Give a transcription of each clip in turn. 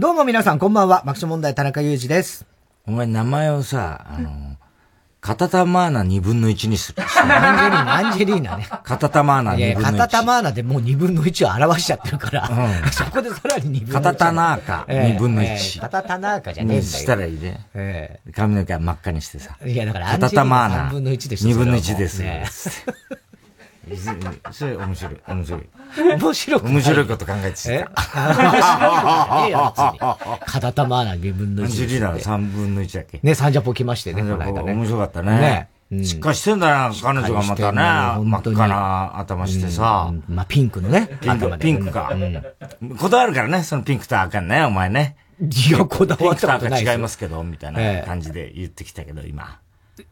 も皆さん、こんばんは。爆笑問題、田中裕二です。お前名前をさ、あの、カタタマーナ2分の1にする。アンジェリーナ、アンジェリーナね。カタタマーナ2いやいや、分の1。カタタマーナでもう2分の1を表しちゃってるから、そこでさらに2分の1。カタタナーカ2分の1ええカタタナーカじゃねえんだよ。したらいいね。え髪の毛は真っ赤にしてさ。いや、だから、カタタマーナ3分の1でしょ2分の1です。ねそれ面白い、面白い。面白く面白いこと考えてた。え？面 白いよ、別に。カタタマーナ2分の1。アンジェリーナの3分の1だっけ？ね、サンジャポ来ましてね、この間ね。面白かったね。ね。しっかりしてんだな、彼女がまたね、真っ赤な頭してさ。まあ、ピンクのね。ピンク、ピンクか。こだわるからね、そのピンクと赤ね、お前ね。いや、こだわったことない違いますけど、みたいな感じで言ってきたけど、今。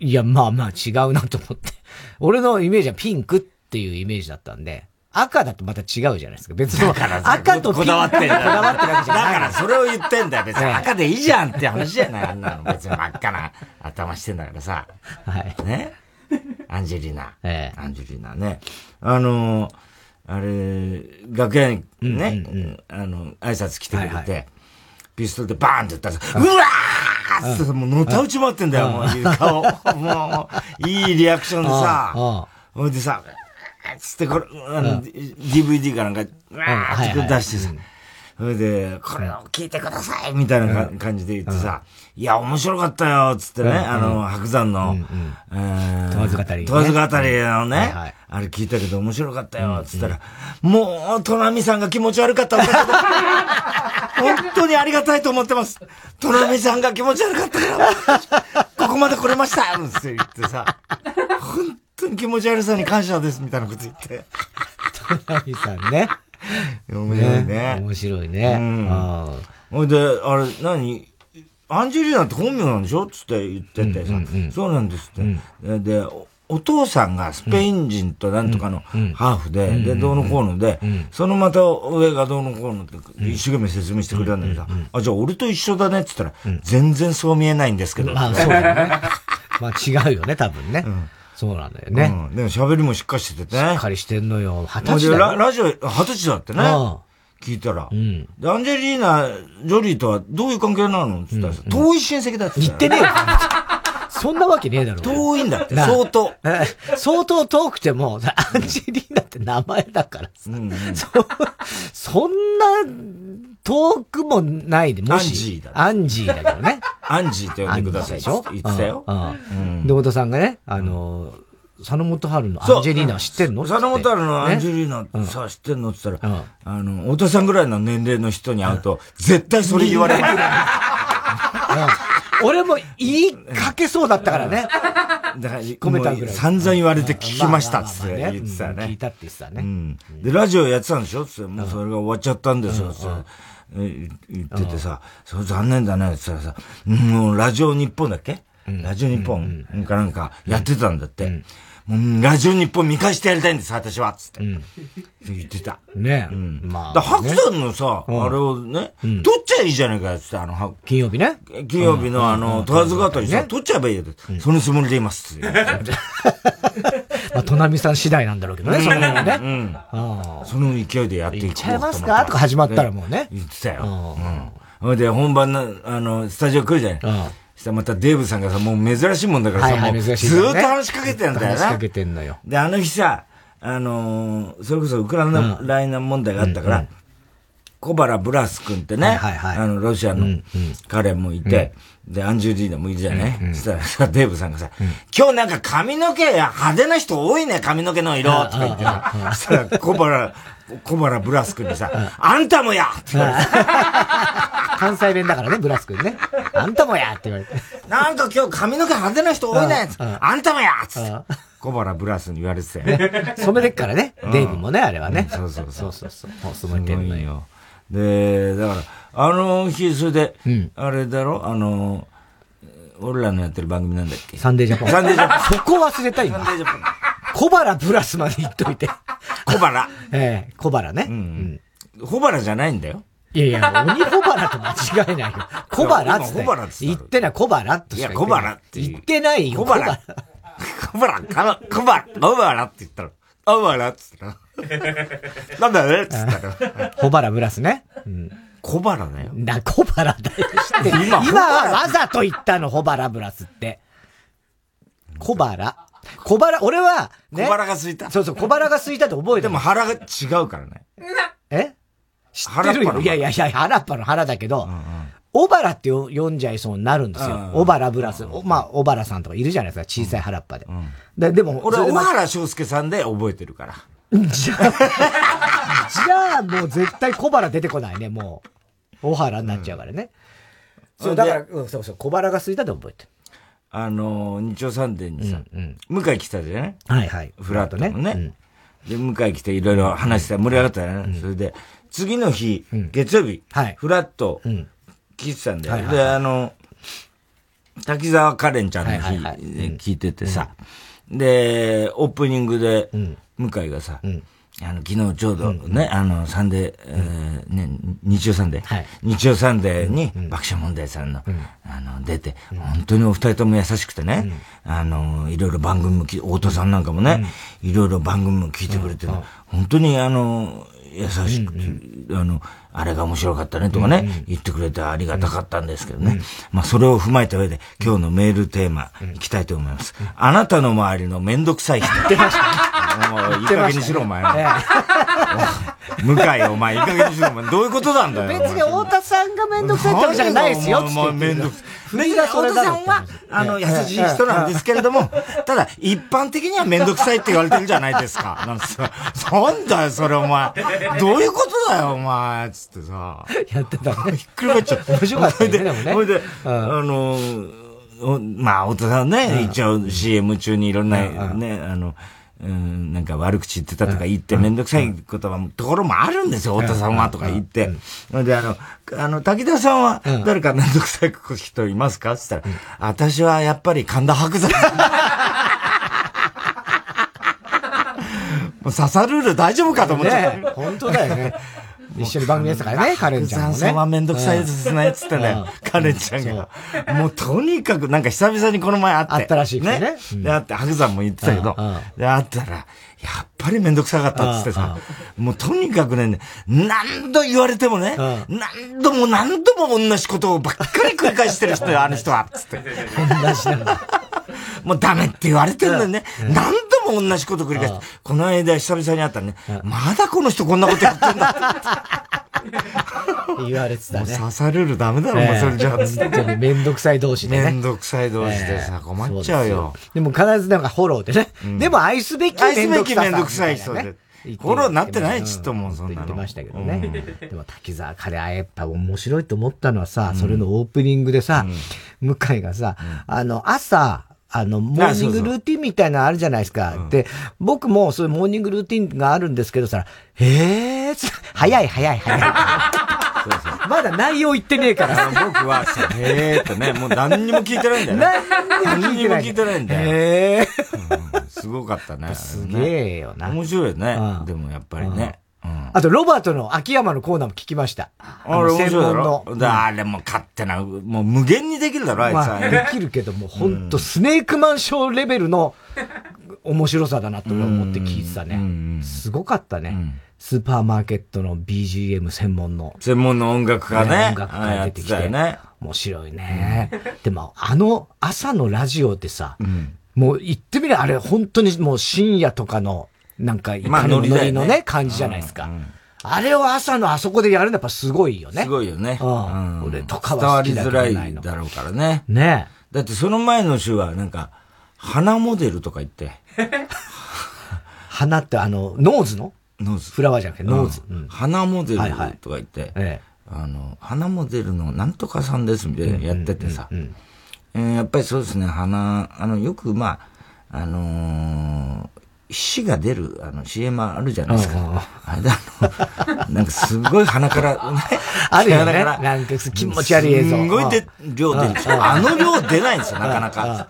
いや、まあまあ違うなと思って。俺のイメージはピンクっていうイメージだったんで、赤だとまた違うじゃないですか。別に 赤とこだわってる。こだわってるわけじゃない。だからそれを言ってんだよ。別に赤でいいじゃんって話じゃない。あんなの別に真っ赤な頭してんだからさ。はい。ね。アンジェリーナ。ええ、アンジェリーナね。あの、あれ、楽屋にね、あの、挨拶来てくれて、ピストルでバーンって言ったらさ、うわーってもうのたうち回ってんだよ、もう顔。もう、いいリアクションでさ、ほいでさ、つってこれ、あの、DVD かなんか、わーって出してさ、それで、これを聞いてくださいみたいな感じで言ってさ、いや、面白かったよつってね、あの、白山の、問わず語り。問わず語りのね、あれ聞いたけど面白かったよつったら、もう、トナミさんが気持ち悪かったんだけど、本当にありがたいと思ってます。トナミさんが気持ち悪かったから、ここまで来れましたって言ってさ、本当に気持ち悪さに感謝ですみたいなこと言って。トナミさんね。面白いね。面白いね。うん。ほいで、あれ、何？アンジェリーナって本名なんでしょ？つって言っててさ、そうなんですって。で、お父さんがスペイン人となんとかのハーフで、で、どうのこうので、そのまた上がどうのこうのって一生懸命説明してくれたんだけどさ、あ、じゃあ俺と一緒だねって言ったら、全然そう見えないんですけど。まあそうだね。まあ違うよね、多分ね。そうなんだよね。うん。でも喋りもしっかりしててね。しっかりしてんのよ。二十歳だララジオ、二十歳だってね。聞いたら。うん。で、アンジェリーナ・ジョリーとはどういう関係なの？って言ったらさ、遠い親戚だって言ってねえよ。そんなわけねえだろ。遠いんだって、相当。相当遠くても、アンジェリーナって名前だからさ。そそんな、遠くもないで、もし。アンジーだ。アンジーだけどね。アンジーって呼んでください。でしょ？言ってたよ。うん。で、太田さんがね、あの、佐野元春のアンジェリーナ知ってんの？佐野元春のアンジェリーナさ、知ってんの？って言ったら、あの、太田さんぐらいの年齢の人に会うと、絶対それ言われる。俺も言いかけそうだったからね。だから、込めたぐらい。散々言われて聞きましたっつって言ってたね。聞いたって言ってたね。うん。で、ラジオやってたんでしょ？つって、もうそれが終わっちゃったんですよ。つって言っててさ、それ残念だねって言ったらさ、もうラジオ日本だっけ？ラジオ日本かなんかやってたんだって。もうラジオ日本見返してやりたいんです、私はつって。言ってた。ねまあ。だ白山のさ、あれをね、取っちゃいいじゃないか、つって、あの、金曜日ね。金曜日のあの、問わず語りさ、取っちゃえばいいよ。そのつもりでいます。まあ、トナミさん次第なんだろうけどね、その辺はね。うん。その勢いでやっていこうと。いっちゃいますか？とか始まったらもうね。言ってたよ。うん。ほいで、本番の、あの、スタジオ来るじゃない。したらまたデーブさんがさ、もう珍しいもんだからさ、もうずーっと話しかけてんだよな。話しかけてんのよ。で、あの日さ、あのそれこそウクライナ問題があったから、小原ブラス君ってね、あの、ロシアの彼もいて、で、アンジュリーナもいるじゃない、そしたらさ、デーブさんがさ、今日なんか髪の毛派手な人多いね、髪の毛の色とか言ってさ、そしたら小原、小原ブラス君にさ、あんたもやって言われて。関西弁だからね、ブラス君ね。あんたもやって言われて。なんか今日髪の毛派手な人多いねあんたもやつって。小原ブラスに言われてたよね。染めてっからね。デイブもね、あれはね。そうそうそう。そうそうそう。染めてんのよ。で、だから、あの日、それで、あれだろ？あの、俺らのやってる番組なんだっけ？サンデージャポン。サンデージャポン。そこ忘れた今。サンデージャポン。小原ブラスまで言っといて。小原。ええ、小原ね。うん。小原じゃないんだよ。いやいや、鬼小原と間違いないよ。小原って。小原って。言ってない、小原っといや、小原って言ってないよ。小原。小原、小原、小原って言ったら、小原って言ったら。なんだねって言ったら。小原ブラスね。うん。小腹だよ。な、小腹だよ。知ってる。今、今はわざと言ったの、小腹ブラスって。小腹。小腹、俺は、ね、小腹が空いた。そうそう、小腹が空いたって覚えてでも腹が違うからね。え？知ってるよ。いやいやいや、腹っぱの腹だけど、うんうん小原って読んじゃいそうになるんですよ。小原ブラス。まあ、小原さんとかいるじゃないですか、小さい原っぱで。ででも、俺は小原翔介さんで覚えてるから。じゃあ、じゃあもう絶対小原出てこないね、もう。小原になっちゃうからね。そう、だから、うん、そうそう、小腹が空いたで覚えて。る。あの、日曜サンデーにさ、向井来たじゃないはい。はい。ふらっとね。ね。で、向井来ていろいろ話して盛り上がったよね。それで、次の日、月曜日、ふらっと、聞いてたんだよ。で、あの、滝沢カレンちゃんの日、聞いててさ、で、オープニングで、向井がさ、あの、昨日ちょうどね、あの、サンデー、えー、ね、日曜サンデー、日曜サンデーに爆笑問題さんの、あの、出て、本当にお二人とも優しくてね、あの、いろいろ番組も太田さんなんかもね、いろいろ番組も聞いてくれて、本当にあの、優しく、あの、あれが面白かったねとかね、言ってくれてありがたかったんですけどね。まあそれを踏まえた上で今日のメールテーマいきたいと思います。あなたの周りのめんどくさい人。言ってました。もういい加減にしろお前。向井お前いい加減にしろお前。どういうことなんだよ。別に太田さんがめんどくさいってわけじゃないですよ。もうめんどくさい。別に太田さんは、あの、優しい人なんですけれども、ただ一般的にはめんどくさいって言われてるじゃないですか。なんすなんだよそれお前。どういうことだよお前。つってさ。やってたひっくり返っちゃった。面白かったね、でもね。ほいで、あの、まあ、太田さんね、一応 CM 中にいろんな、ね、あの、うん、なんか悪口言ってたとか言ってめんどくさい言葉ところもあるんですよ、太田さんはとか言って。で、あの、あの、滝田さんは誰かめんどくさい人いますかって言ったら、私はやっぱり神田伯山。もう刺さルール大丈夫かと思って。ね、本当だよね。一緒に番組やってたからね、カレンちゃんもね。さんはめんどくさいですね、つってね、カレンちゃんが。もうとにかく、なんか久々にこの前会って。会ったらしいね。で、会って、白山も言ってたけど、で、会ったら、やっぱりめんどくさかったっつってさ、もうとにかくね、何度言われてもね、何度も何度も同じことをばっかり繰り返してる人よ、あの人は、つって。同じなんだ。もうダメって言われてるん。だよね。何度も同じこと繰り返して、この間久々に会ったらね、まだこの人こんなことやってんだ言われてたね。刺されるダメだろ、お前それじゃあ。本当にめんどくさい同士でね。めんどくさい同士でさ、困っちゃうよ。でも必ずなんかフォローでね。でも愛すべき。愛すべきめんどくさい人で。フォローになってないちっともそんなの。言ってましたけどね。でも滝沢彼はやっぱ面白いと思ったのはさ、それのオープニングでさ、向井がさ、あの、朝、あの、モーニングルーティンみたいなのあるじゃないですか。で、僕もそういうモーニングルーティンがあるんですけどさ、へえー、早い早い早い。そうそうまだ内容言ってねえから。僕はさ、へーとね、もう何にも聞いてないんだよ、ね。何にも聞いてないんだよ。へー、すごかったね。すげえよな。面白いよね。でもやっぱりね。あと、ロバートの秋山のコーナーも聞きました。あれ、専門の。あれも勝手な、もう無限にできるだろ、あいつは。できるけども、本当スネークマンショーレベルの面白さだなと思って聞いてたね。すごかったね。スーパーマーケットの BGM 専門の。専門の音楽家ね。音楽家出てきて。ね。面白いね。でも、あの朝のラジオってさ、もう言ってみればあれ本当にもう深夜とかのなんか、まあ、ノリのね、感じじゃないですか。あれを朝のあそこでやるのやっぱすごいよね。すごいよね。うん。俺とかは伝わりづらいだろうからね。ねだってその前の週はなんか、鼻モデルとか言って。鼻ってあの、ノーズの？ノーズ。フラワーじゃなくてノーズ。鼻モデルとか言って、あの、鼻モデルのなんとかさんですみたいなやっててさ。やっぱりそうですね、鼻、あの、よくまあ、あの死が出る、あの、CM あるじゃないですか。あれだ、あの、なんかすごい鼻から、ね、あるよね。なんか気持ち悪い映像。すごいで量出るんですよ。あの量出ないんですよ、なかなか。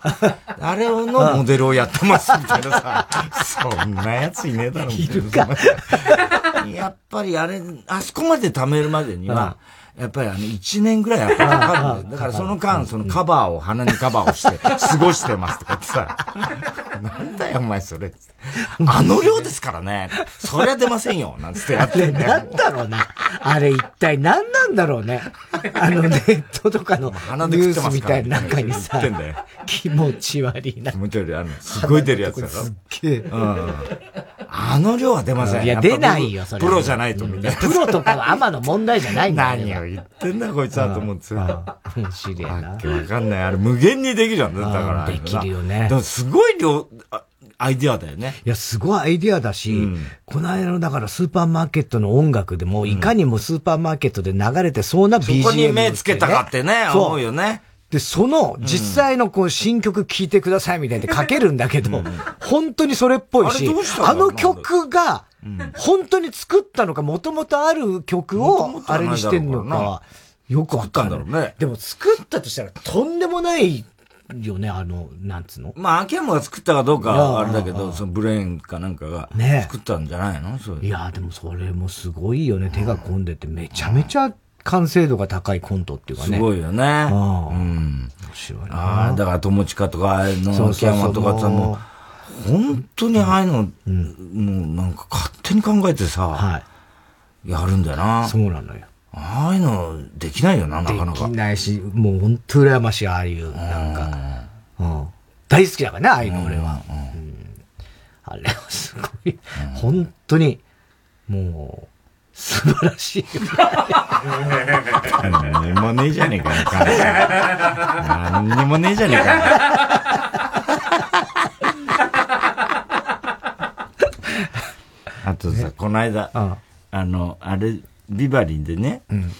あれのモデルをやってますみたいなさ。そんなやついねえだろ、いるか。やっぱりあれ、あそこまで貯めるまでには、やっぱりあの、一年ぐらいやっぱかかるんだよ。だからその間、そのカバーを、鼻にカバーをして、過ごしてますとかってさ、なんだよお前それ。あの量ですからね。そりゃ出ませんよ。なんつってやってんだよ。なんだろうな。あれ一体何なんだろうね。あのネットとかのニュースみたいな中にさ、気持ち悪いな。気持ち悪い。あの、すごい出るやつだろ。すっげえ。あの量は出ません。いや、出ないよ、それ。プロじゃないとみたいな。プロとかは甘の問題じゃないんだよ。何を言ってんだこいつはと思ってさ。面白いな。わかんない。あれ無限にできるじゃん。だから。できるよね。でもすごい量、アイディアだよね。いや、すごいアイディアだし、うん、この間の、だからスーパーマーケットの音楽でも、いかにもスーパーマーケットで流れてそうな BGM、ね、そこに目つけたかってね、思うよね。で、その、実際のこう、新曲聴いてくださいみたいな書けるんだけど、うん、本当にそれっぽいし、あの曲が、本当に作ったのか、もともとある曲を、あれにしてんのか、よくわかんない。ね、でも作ったとしたら、とんでもないよね、あの、なんつうの？まあ、秋山が作ったかどうかあれだけど、そのブレーンかなんかが作ったんじゃないの、ね、いや、でもそれもすごいよね。手が込んでて、めちゃめちゃ完成度が高いコントっていうかね。すごいよね。うん。面白いな。ああ、だから友近とか、の秋山とかさ、もう、本当にああいうの、うん、もうなんか勝手に考えてさ、はい、やるんだよな。そうなのよ。ああいうのできないよな、なかなか。できないし、もう本当羨ましい、ああいう、なんか。うん。大好きだからね、ああいうの、俺は。うん。あれはすごい、本当に、もう、素晴らしい。何にもねえじゃねえかよ、何にもねえじゃねえかよ。とさ、この間、あの、あれ、ビバリンでね、うん、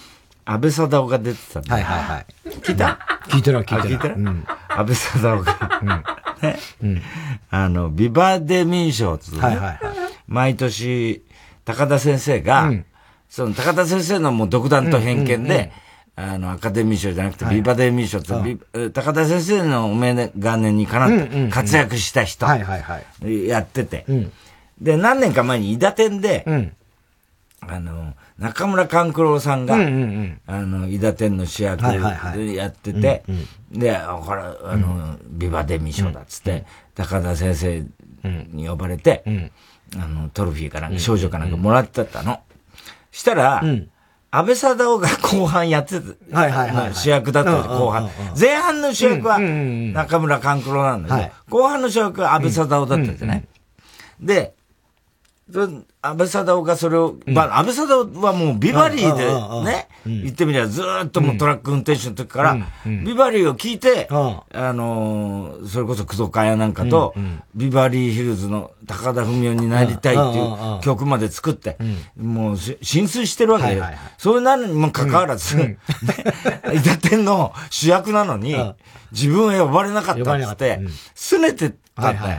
安倍貞夫が出てたんだ。はいはいはい。聞いた？聞いてない聞いてない。うん、安倍貞夫が、うん、ね、うん、あの、ビバデミー賞つね、はいはいはい、毎年、高田先生が、うん、その高田先生のもう独断と偏見で、あの、アカデミー賞じゃなくて、ビバデミー賞って、はい、高田先生のお眼鏡にかなって活躍した人、やってて、で、何年か前に伊田店で、あの、中村勘九郎さんが、うんうんうん、あの、伊田天の主役でやってて、で、これ、あの、ビバデミー賞だっつって、高田先生に呼ばれて、あの、トロフィーかなんか、少女かなんかもらってたの。したら、安倍貞夫が後半やってた、はいはいはい、主役だった後半。前半の主役は中村勘九郎なんだけど、後半の主役は安倍貞夫だったじゃない、で、安倍貞夫がそれを、まあ、安倍貞夫はもうビバリーでね、言ってみればずっともうトラック運転手の時から、ビバリーを聞いて、あのそれこそ工藤会なんかと、ビバリーヒルズの高田文夫になりたいっていう曲まで作って、もう浸水してるわけよ。それなのにもかかわらず、ね、伊達天の主役なのに、自分は呼ばれなかったっつって、すねてたんだ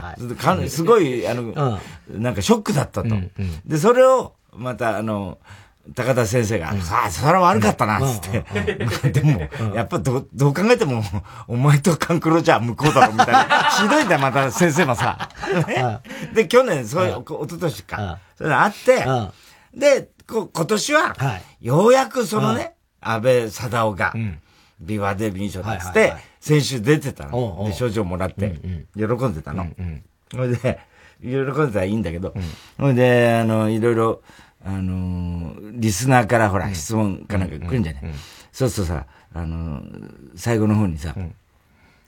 よ。すごい、あの、なんかショックだったと。で、それを、また、あの、高田先生が、さあ、それは悪かったな、つって。でも、やっぱど、どう考えても、お前とカンクロじゃ向こうだろ、みたいな。ひどいんだよ、また先生もさ。で、去年、そういう、おととしか。それあって、で、今年は、ようやくそのね、安倍貞夫が、ビワデビー賞つって、先週出てたの。で、賞状もらって、喜んでたの。それで、喜んでたらいいんだけど、それで、あの、いろいろ、あの、リスナーからほら、質問かなんか来るんじゃない、そうするとさ、あの、最後の方にさ、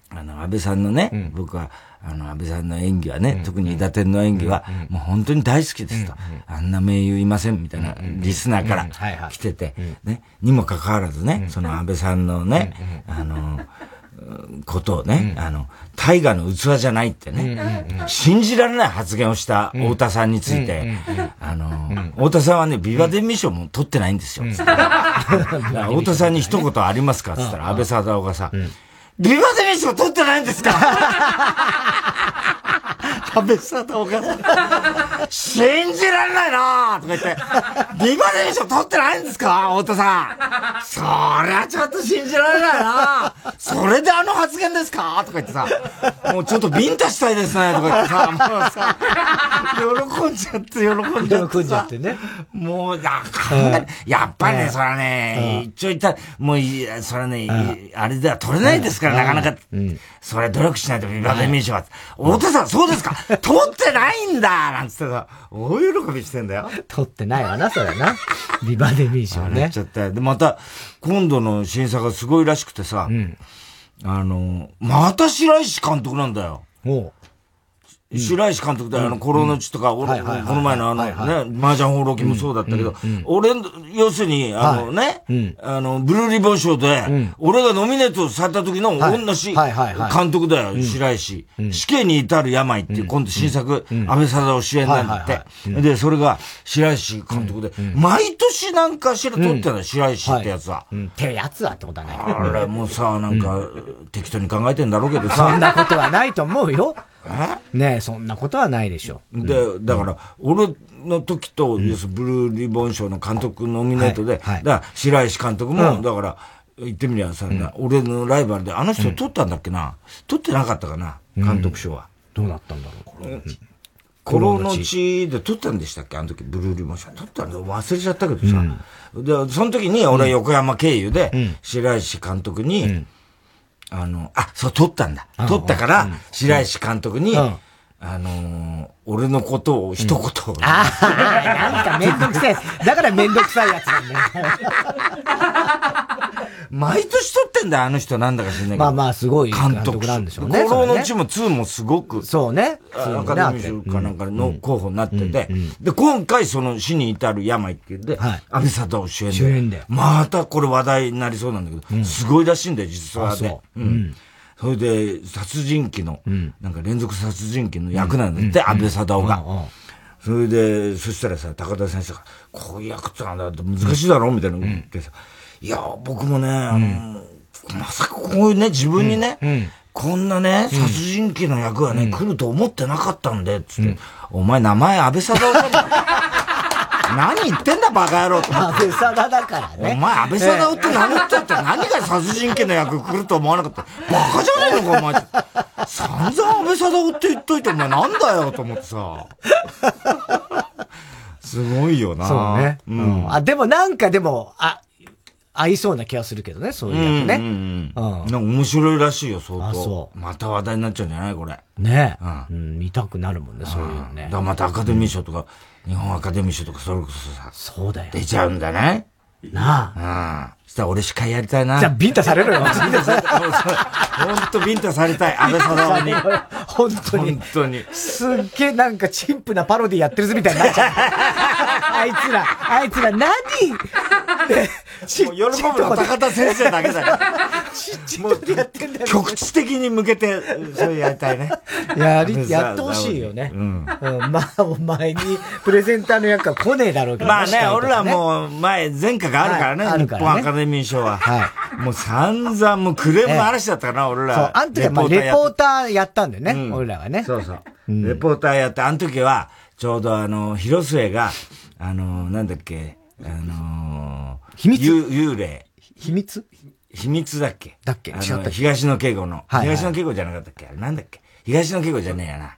あの、安倍さんのね、僕は、あの、安倍さんの演技はね、特に伊達天の演技は、もう本当に大好きですと。あんな名優いません、みたいな、リスナーから来てて、ね、にもかかわらずね、その安倍さんのね、あの、ことをね、あの、大河の器じゃないってね、信じられない発言をした太田さんについて、あの、太田さんはね、ビバデミッションも取ってないんですよ。太田さんに一言ありますかって言ったら、安倍貞夫がさ、ビバデミッション取ってないんですか？安倍貞夫が、信じられないなとか言って、ビバデミッション取ってないんですか太田さん。そりゃちょっと信じられないなそれであの発言ですかとか言ってさ、もうちょっとビンタしたいですね、とか言ってさ、もうさ、喜んじゃって、喜んじゃって。喜んじゃってね。もう、や、やっぱりね、そらね、一応言ったら、もう、それね、あれでは取れないですから、なかなか。それ努力しないとビバデミー賞は。太田さん、そうですか取ってないんだなんつってさ、大喜びしてんだよ。取ってないわな、それな。ビバデミー賞ね。ちゃった。で、また、今度の審査がすごいらしくてさ、あの、また白石監督なんだよ。白石監督で、あの、コロナ地とか、この前のあの、ね、麻雀放浪記もそうだったけど、俺、要するに、あのね、あの、ブルーリボン賞で、俺がノミネートされた時の同じ監督だよ、白石。死刑に至る病っていう、今度新作、安倍貞夫主演なんだって。で、それが白石監督で、毎年なんかしら撮ってん。だ白石ってやつは。ってやつはってことはない。あれもさ、なんか、適当に考えてんだろうけどさ。そんなことはないと思うよ。ねえ、そんなことはないでしょ。で、だから、俺の時と、ブルーリボン賞の監督ノミネートで、だから白石監督も、だから、言ってみりゃさ、俺のライバルで、あの人取ったんだっけな？取ってなかったかな？監督賞は。どうなったんだろう、この地で撮ったんでしたっけ？あの時、ブルーリボン賞。撮ったんだ忘れちゃったけどさ。で、その時に俺は横山経由で、白石監督に、あの、あ、そう、撮ったんだ。撮ったから、白石監督に、あの俺のことを一言、ああ、なんかめんどくさい。だからめんどくさいやつなんだよ。毎年撮ってんだよ、あの人なんだか知んないけど。まあまあ、すごい監督なんでしょうね。コロのうちも2もすごく。そうね。アカデミー賞かなんかの候補になってて。で、今回その死に至る病って言って、安倍佐藤主演で。主演で。またこれ話題になりそうなんだけど、すごいらしいんだよ、実はで。うん。それで、殺人鬼の、なんか連続殺人鬼の役なんだって、安倍貞夫が。それで、そしたらさ、高田先生が、こういう役ってなんだって難しいだろみたいな言ってさ、いや、僕もね、あの、まさかこういうね、自分にね、こんなね、殺人鬼の役がね、来ると思ってなかったんで、つって、お前名前安倍貞夫じゃ 何言ってんだバカ野郎と安倍貞だからね。お前安倍貞夫って名乗っちゃって何が殺人鬼の役来ると思わなかった。バカじゃねえのかお前。散々安倍貞夫って言っといてお前なんだよと思ってさ。すごいよな。そうね。うん。あ、でもなんかでも、あ、合いそうな気がするけどね、そういう役ね。うん。うん。なんか面白いらしいよ、相当。あ、そう。また話題になっちゃうんじゃない？これ。ねえ。うん。見たくなるもんね、そういうのね。だまたアカデミー賞とか、日本アカデミー賞とかそれこそさ。そうだよ。出ちゃうんだね。なあ。うん。そしたら俺司会やりたいな。じゃあビンタされるよ、ビンタされほんとビンタされたい、安倍貞夫に。本当に。本当に。すっげえなんかチンプなパロディやってるぞみたいになっちゃう。あいつら、あいつら何？もう喜ぶのは高田先生だけだよ。ちっちゃいやってんだよ。局地的に向けて、それやりたいね。やり、やってほしいよね。うん。まあ、お前に、プレゼンターの役は来ねえだろうけど。まあね、俺らもう、前、前科があるからね、日本アカデミー賞は。はい。もう散々、もうクレームの嵐だったかな、俺ら。そう、あん時はレポーターやったんだよね、俺らがね。そうそう。レポーターやって、あの時は、ちょうどあの、広末が、あの、なんだっけ、あの秘密？幽霊。秘密？秘密だっけ？だっけ？違った東野敬吾の。はい、東野敬吾じゃなかったっけ？なんだっけ？東野敬吾じゃねえやな。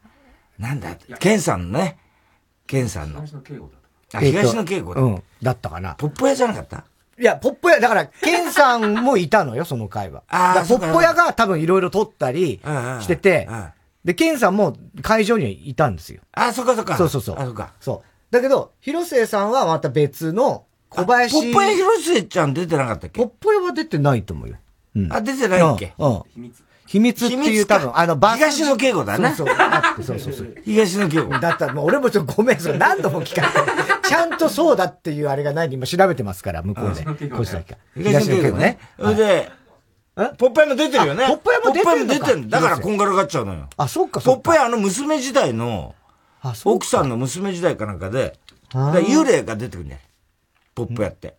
なんだ？ケンさんのね。ケンさんの。東野敬吾だった。あ、東野敬吾だ。うん。だったかな。ポップ屋じゃなかった？いや、ポッポ屋、だから、ケンさんもいたのよ、その会話。ああ、ポッポ屋が多分いろいろ撮ったりしてて、で、ケンさんも会場にはいたんですよ。あ、そっかそっか。そうそうそう。あ、そっか。そう。だけど、広末さんはまた別の小林。ポッポ屋広末ちゃん出てなかったっけ？ポッポ屋は出てないと思うよ。うん。あ、出てないっけ？うん。秘密。秘密っていう多分、あの、バ東野敬吾だね。そうそう。そうそうそう。東野敬吾。だったら、もう俺もちょっとごめん、それ何度も聞かれて。ちゃんとそうだっていうあれがない今調べてますから、向こうで。こいつだけ。東野敬吾ね。それで、ポップ屋も出てるよね。ポップ屋も出てる出てるだからこんがらがっちゃうのよ。あ、そっか、そっか。ポップ屋あの娘時代の、奥さんの娘時代かなんかで、幽霊が出てくるんだよ。ポップやって。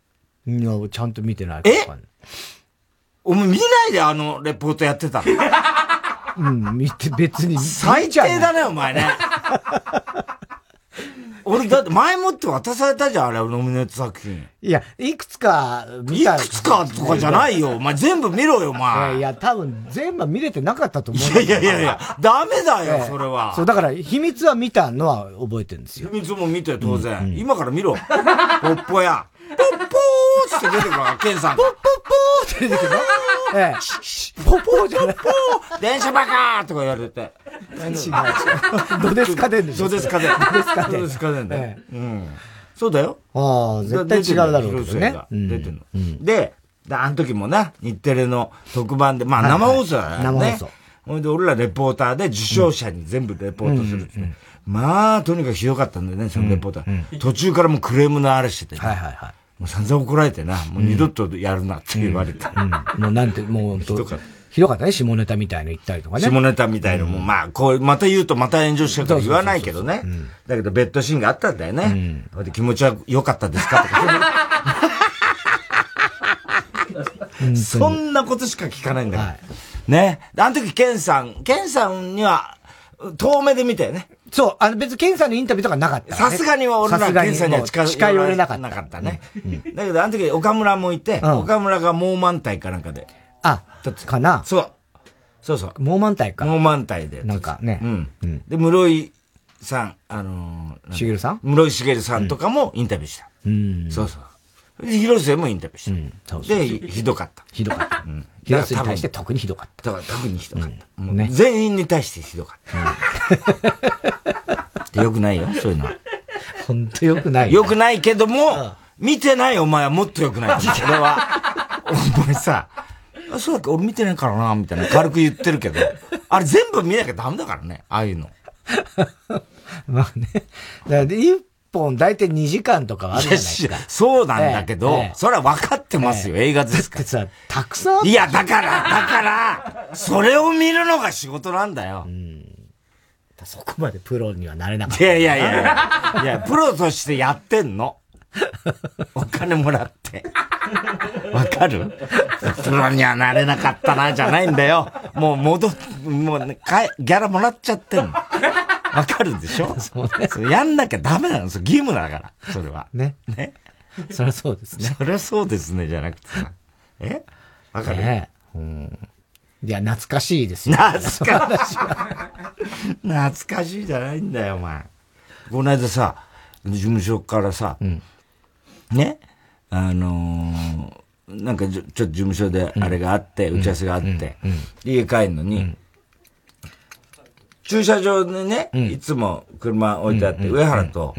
いや、ちゃんと見てないえ？お前見ないであのレポートやってたの？うん、見て、別に。最低だね、お前ね。俺だって前もって渡されたじゃん、あれ、ノミネート作品。いや、いくつか見たいくつかとかじゃないよ。お前全部見ろよ、お前。いや、多分全部見れてなかったと思う。いやいやいや、ダメだよ、それは。そう、だから秘密は見たのは覚えてるんですよ。秘密も見て当然。今から見ろ。ポッポや。ポ ッって出てくるわ、ケンさん。ポッポッポーって出てくるのええ。ポッポーじゃない。ポー電車バカーとか言われて。違う違う。どですかでんでしょどですかでん。どですかでん。どですかでんだよ。うん。そうだよ。ああ、絶対違うだろうけどね。出てんの。で、あの時もな、日テレの特番で、まあ生放送だよね。生放送。ほんで、俺らレポーターで受賞者に全部レポートする。まあ、とにかくひどかったんだよね、そのレポーター。途中からもうクレームのあれしてて。はいはいはい。もう散々怒られてな、もう二度とやるなって言われた。もうなんて、もう、ひどかった。ひどかったね、下ネタみたいの言ったりとかね。下ネタみたいのも、まあ、こう、また言うとまた炎上しちゃうから言わないけどね。だけど、ベッドシーンがあったんだよね。うん、気持ちは良かったですかとか。そんなことしか聞かないんだから。はい、ね。あの時、ケンさん、ケンさんには、遠目で見たよね。そう、あの別にケンさんのインタビューとかなかった、さすがには俺らケンさんには近近寄れなかった。なかったね。だけどあの時岡村もいて、岡村がもう満体かなんかで。あ、かな？そう。そうそう。もう満体か。もう満体で。なんかね。うん。で、室井さん、あのー、しげるさん？室井しげるさんとかもインタビューした。うん。そうそう。広瀬もインタビューした。うん、そうそうで、ひどかった。ひどかった。うん。広瀬に対して特にひどかった。だから特にひどかった。うん、ね。全員に対してひどかった。よくないよ、そういうのは。本当よくない。よくないけども、見てないお前はもっとよくない。それは。お前さ、あ、そうだっけ？俺見てないからな、みたいな軽く言ってるけど、あれ全部見なきゃダメだからね、ああいうの。まあね。だから一本大体2時間とかあるじゃないですか。そうなんだけど、ええ、それは分かってますよ、え、映画ですから。さ、たくさんいや、だから、だから、それを見るのが仕事なんだよ。うんそこまでプロにはなれなかった。いやいやいやいや、いや、プロとしてやってんの。お金もらって。わかる？プロにはなれなかったな、じゃないんだよ。もう戻っ、もう、ね、かギャラもらっちゃってんの。わかるでしょ？そうね。それやんなきゃダメなの。義務だから、それは。ね。ね。そりゃそうですね。そりゃそうですね、じゃなくてさ。え？わかる、ね、うん。いや、懐かしいですよ。懐かしい。懐かしいじゃないんだよ、お前。この間さ、事務所からさ、うん、ね、あのー、なんかちょっと事務所であれがあって、打ち合わせがあって、家帰るのに、駐車場でね、いつも車置いてあって、上原と、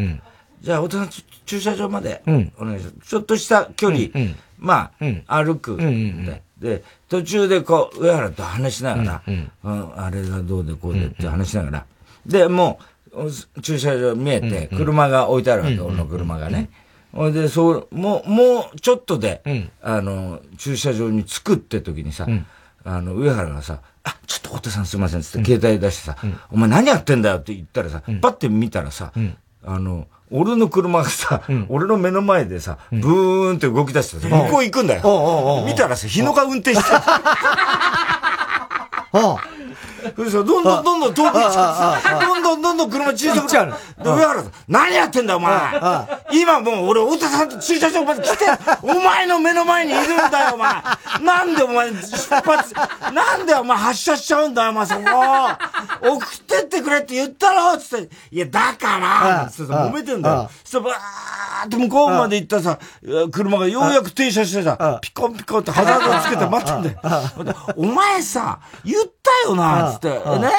じゃあ、お父さん、駐車場まで、お願いします。ちょっとした距離、まあ、歩く。で、途中でこう、上原と話しながら、あれがどうでこうでって話しながら、で、もう、駐車場見えて、車が置いてあるわけ、俺の車がね。ほいで、そう、もう、もうちょっとで、うん、あの、駐車場に着くって時にさ、うん、あの、上原がさ、あ、ちょっとお父さんすいません、つって携帯出してさ、うん、お前何やってんだよって言ったらさ、パッて見たらさ、あの、俺の車がさ、俺の目の前でさ、ブーンって動き出してさ、向こう行くんだよ。見たらさ、日野が運転してた。それさ、どんどんどんどん遠く行っちゃどんどんどんどん車小さくなる。で、上原さん、何やってんだお前。今もう俺、太田さんと駐車場まで来て、お前の目の前にいるんだよお前。なんでお前、出発、なんでお前発車しちゃうんだよお前そこ。送ってってくれって言ったろつって、いや、だからつってさ、揉めてんだよ。そしたら、バーって向こうまで行ったさ、車がようやく停車してさ、ピコンピコンってハザードつけて待ってんだよ。お前さ、言ったよなつって、ね。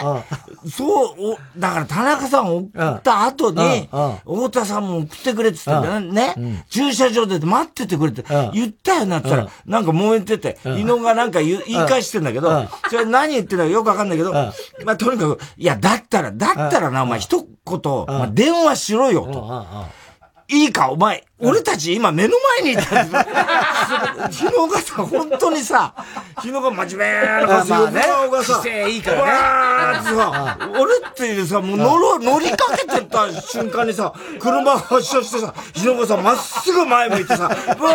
そう、だから田中さん送った後に、太田さんも送ってくれって言ってね、駐車場で待っててくれって言ったよなって言ったら、なんか燃えてて、伊野がなんか言い返してんだけど、それ何言ってんのかよくわかんないけど、まあとにかく、いや、だったら、だったらな、お前一言、まあ電話しろよと。いいか、お前、俺たち今目の前にいた。ん日野がさ、本当にさ、日野が真面目な顔して、横顔がさ、いいからね。わーってさ、俺っていうさ、もう乗ろ、乗りかけてた瞬間にさ、車発車してさ、日野がさ、まっすぐ前向いてさ、ブワ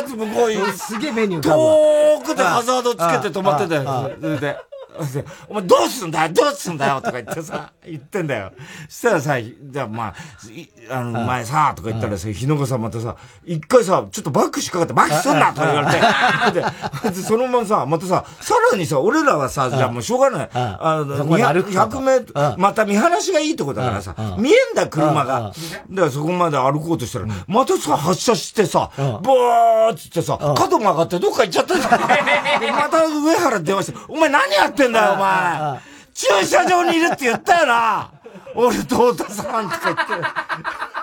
ーって向こうすげえメニュー遠くでハザードつけて止まってたよ。それで。お前どうすんだよどうすんだよとか言ってさ、言ってんだよ。そしたらさ、じゃあまあ、あの、前さ、とか言ったらさ、日野子さんまたさ、一回さ、ちょっとバックしかかって、バックすんなとか言われて、で、そのままさ、またさ、さらにさ、俺らはさ、じゃあもうしょうがない。あの、100メートル、また見晴らしがいいとこだからさ、見えんだ車が。だからそこまで歩こうとしたら、またさ、発車してさ、ボーっつってさ、角曲がってどっか行っちゃったじゃん。また上原電話して、お前何やってんだよ、お前。駐車場にいるって言ったよな。俺と太田さんとか言って。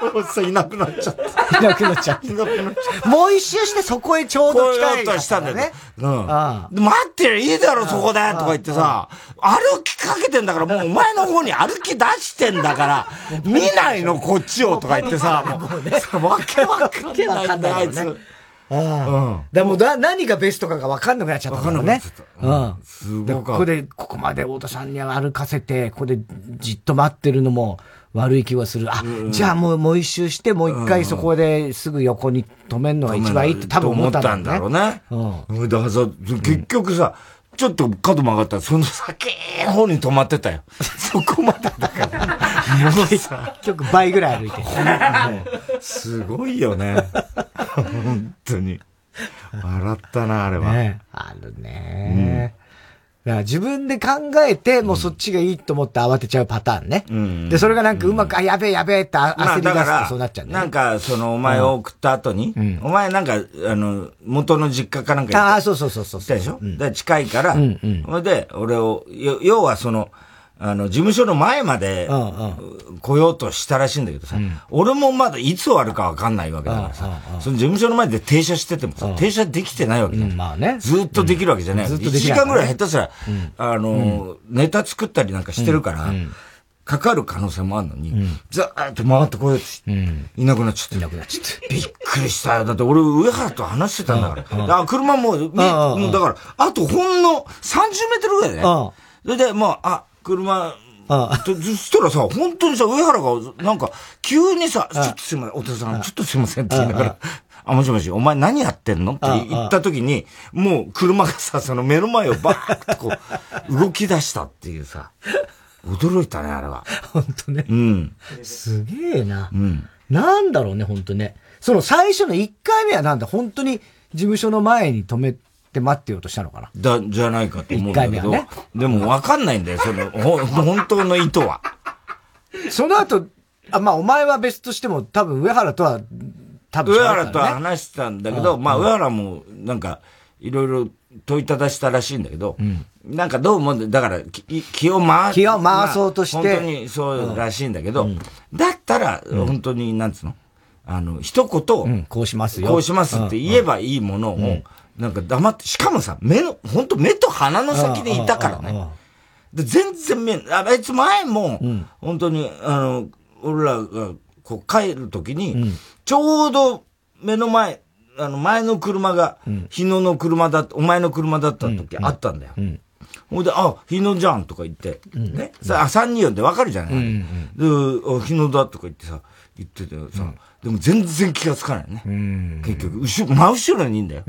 もうさ、いなくなっちゃった。いなくなっちゃった。いなくなっちゃった。もう一周してそこへちょうど近い、ね。したんだよね。うん。待ってる、いいだろ、そこでとか言ってさ、歩きかけてんだから、もうお前の方に歩き出してんだから、見ないの、こっちをとか言ってさ、もうね、わけわかんないんだよ、あいつ。ああ。でもだ、何がベストかが分かんなくなっちゃったからね。うん。すごい。ここで、ここまで太田さんに歩かせて、ここでじっと待ってるのも悪い気はする。あ、じゃあもう、もう一周して、もう一回そこですぐ横に止めるのが一番いいって多分思ったんだろうね。うん。だからさ、結局さ、ちょっと角曲がったら、その先の方に止まってたよ。そこまでだから。もうさ、結局倍ぐらい歩いてすごいよね。本当に。笑ったな、あれは。ね、あるね、だから自分で考えて、もうそっちがいいと思って慌てちゃうパターンね。うん、で、それがなんかうまく、あ、やべえやべえって焦り出すとそうなっちゃうんね。なんか、その、お前を送った後に、うん、お前なんか、あの、元の実家かなんかああ、そうそうそうそう。でしょ、うん、で近いから、うんうん、それで、俺を、要はその、あの、事務所の前まで来ようとしたらしいんだけどさ、俺もまだいつ終わるかわかんないわけだからさ、その事務所の前で停車しててもさ、停車できてないわけだ、まあね。ずっとできるわけじゃない。1時間ぐらい下手すら、あの、ネタ作ったりなんかしてるから、かかる可能性もあるのに、ずーっと回ってこようとして、いなくなっちゃって。いなくなっちゃって。びっくりしたよ。だって俺上原と話してたんだから。あ、車も、もうだから、あとほんの30メートルぐらいだよ。それで、もう、あ、車、ああそしたらさ、本当にさ、上原が、なんか、急にさ、ちょっとすいません、お父さん、ちょっとすいませんって言いながら、あ、もしもし、お前何やってんの？って言った時に、もう車がさ、その目の前をバーッとこう、動き出したっていうさ、驚いたね、あれは。本当ね。うん。すげえな。うん。なんだろうね、本当ね。その最初の1回目はなんだ、本当に事務所の前に止めって待ってようとしたのかな。だ、じゃないかと思うんだけど。ね、でも分かんないんだよ、その、ほ、本当の意図は。その後、あ、まあ、お前は別としても、多分上原とは、多分、ね、上原とは話してたんだけど、まあ、上原も、なんか、いろいろ問いただしたらしいんだけど、うん、なんかどうも、だから、気を回気を回そうとして。本当にそうらしいんだけど、うん、だったら、本当に、なんつうの？あの、一言、うん、こうしますよ。こうしますって言えばいいものを、なんか黙って、しかもさ、目の、本当目と鼻の先でいたからね。で、全然目、あいつ前も、本当に、あの、俺らが、こう帰るときに、ちょうど目の前、あの、前の車が、日野の車だ、お前の車だった時あったんだよ。ほいで、あ、日野じゃんとか言って、ね。さ、あ、3人呼んでわかるじゃない、で、あ、日野だとか言ってさ、言っててさ、でも全然気がつかないね。結局、後ろ、真後ろにいいんだよ。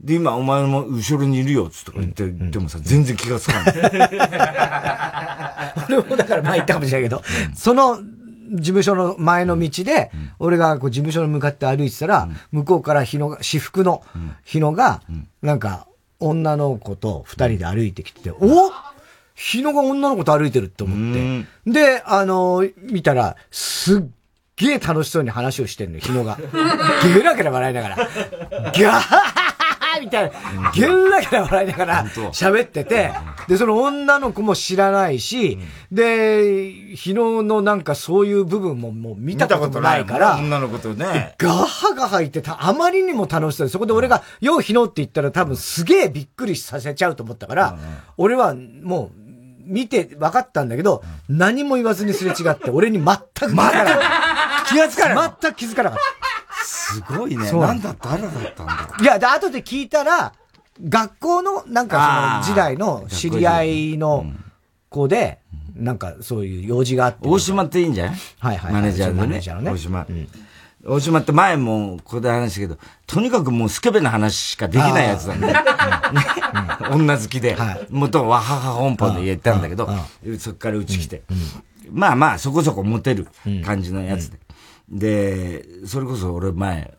で、今、お前も後ろにいるよ、つって言って、でもさ、全然気がつかない。俺もだから前言ったかもしれないけど、その、事務所の前の道で、俺がこう事務所に向かって歩いてたら、向こうから日野が、私服の日野が、なんか、女の子と二人で歩いてきてて、お日野が女の子と歩いてるって思って。で、あの見たら、すっげえ楽しそうに話をしてんのよ、日野が。ゲラゲラ笑いながら。ギャーみたいな、ゲンラゲラ笑いながら喋ってて、で、その女の子も知らないし、で、日野のなんかそういう部分ももう見たことないから、女の子とね。ガハガハ言ってた、あまりにも楽しそうで、そこで俺が、よう日野って言ったら多分すげえびっくりさせちゃうと思ったから、俺はもう、見て分かったんだけど、何も言わずにすれ違って、俺に全く気づかなかった。気がつかない全く気づかなかった。すごいね。なんだ、誰だったんだいや、で、後で聞いたら、学校の、なんかその時代の知り合いの子で、なんかそういう用事があって。大島っていいんじゃない？はいはい。マネージャーのね。マネージャーのね。大島。大島って前もここで話したけど、とにかくもうスケベな話しかできないやつなんで、ね、女好きで、はい、元は母本舗で言ったんだけど、そっからうち来て、まあまあそこそこモテる感じのやつで。で、それこそ俺前、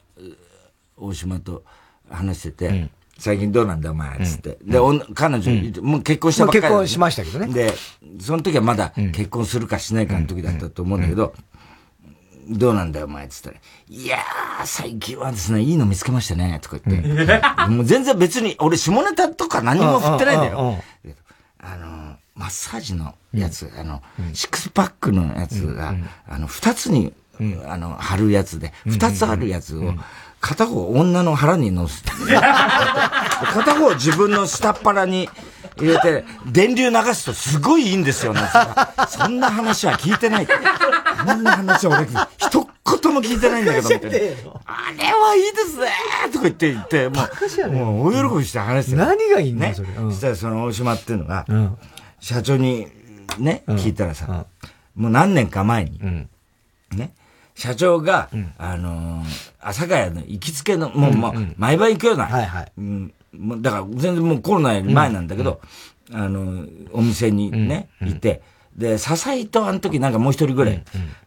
大島と話してて、最近どうなんだお前、つって。で、彼女、もう結婚したばっかり。結婚しましたけどね。で、その時はまだ結婚するかしないかの時だったと思うんだけど、どうなんだよ、お前、つったら。いやー、最近はですね、いいの見つけましたね、とか言って。もう全然別に、俺下ネタとか何も振ってないんだよ。あの、マッサージのやつ、あの、シックスパックのやつが、あの、二つに、あの、貼るやつで、二つあるやつを、片方女の腹に乗せて、片方自分の下っ腹に入れて、電流流すとすごいいいんですよ、そんな話は聞いてない。そんな話は俺、一言も聞いてないんだけど、みたいな。あれはいいですねとか言って言って、もう、もう大喜びして話して何がいいんだね。そしたらその大島っていうのが、社長にね、聞いたらさ、もう何年か前に、ね、社長が、あの阿佐ヶ谷の行きつけの、もう、もう毎晩行くような、はいはい。うん、だから全然もうコロナより前なんだけど、あの、お店にね、いて、で、笹井とあの時なんかもう一人ぐらい、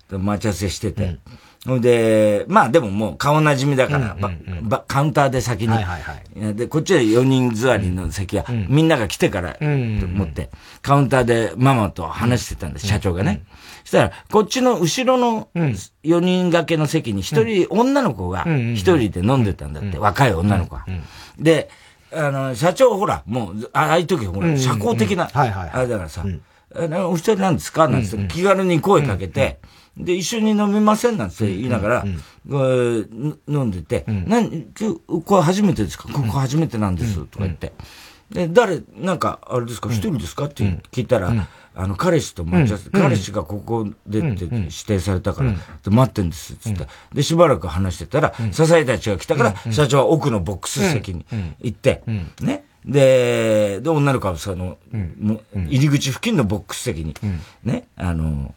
待ち合わせしてて、ほ、ん。で、まあでももう顔なじみだから、ばカウンターで先に、はいはいはい、で、こっちは4人座りの席は、みんなが来てから、と思って、カウンターでママと話してたんです、社長がね。そしたら、こっちの後ろの4人掛けの席に一人、女の子が一人で飲んでたんだって、若い女の子が。で、あの、社長ほら、もう、ああいう時ほら、社交的な、あれだからさ、お一人なんですか？なんつって気軽に声かけて、で、一緒に飲みませんなんて言いながら、飲んでて、何、これ初めてですか？ここ初めてなんです、とか言って。で、誰、なんか、あれですか？一人ですか？って聞いたら、あの、彼氏と待ち合わせ、彼氏がここでって指定されたから、待ってんです、つって。で、しばらく話してたら、笹井たちが来たから、社長は奥のボックス席に行って、ね。で、で、女の子はその、入り口付近のボックス席に、ね、あの、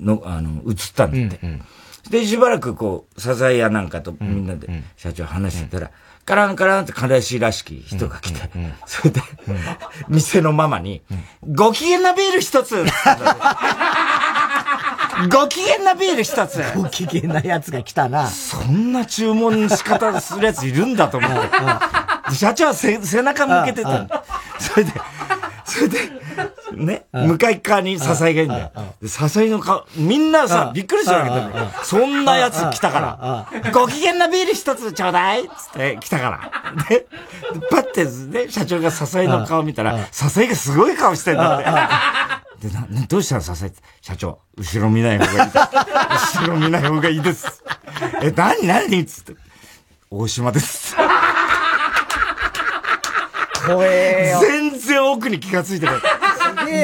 の、あの、映ったんだって。で、しばらくこう、笹井屋なんかとみんなで社長話してたら、カランカランって彼氏らしき人が来て、それで、店のママに、ご機嫌なビール一つ。ご機嫌なビール一つ。ご機嫌なやつが来たな。そんな注文仕方するやついるんだと思う。社長は背中向けてた。それで、それで、ね、向かい側に笹井がいるんだよ。笹井の顔、みんなさ、びっくりするわけだよ。そんなやつ来たから、ご機嫌なビール一つちょうだいつって来たから。で、パッてね、社長が笹井の顔見たら、笹井がすごい顔してんだって。で、な、どうしたの笹井社長、後ろ見ない方がいい。後ろ見ない方がいいです。え、何何？つって。大島です。怖えよ。全然奥に気がついてない。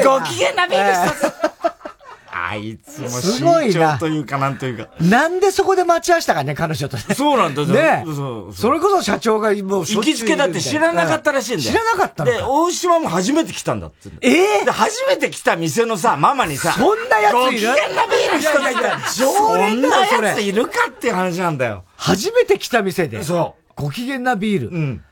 ご機嫌なビール一つ。あいつもすごいな。というかなんというか。なんでそこで待ち合わせたかね、彼女とね。そうなんだね。そうそれこそ社長がもう行きつけだって知らなかったらしいんだよ。知らなかったで、大島も初めて来たんだって。ええで、初めて来た店のさ、ママにさ、そんなやついる？ご機嫌なビール一つ。いやいや常連なやついるかっていう話なんだよ。初めて来た店で。そう。ご機嫌なビール。うん。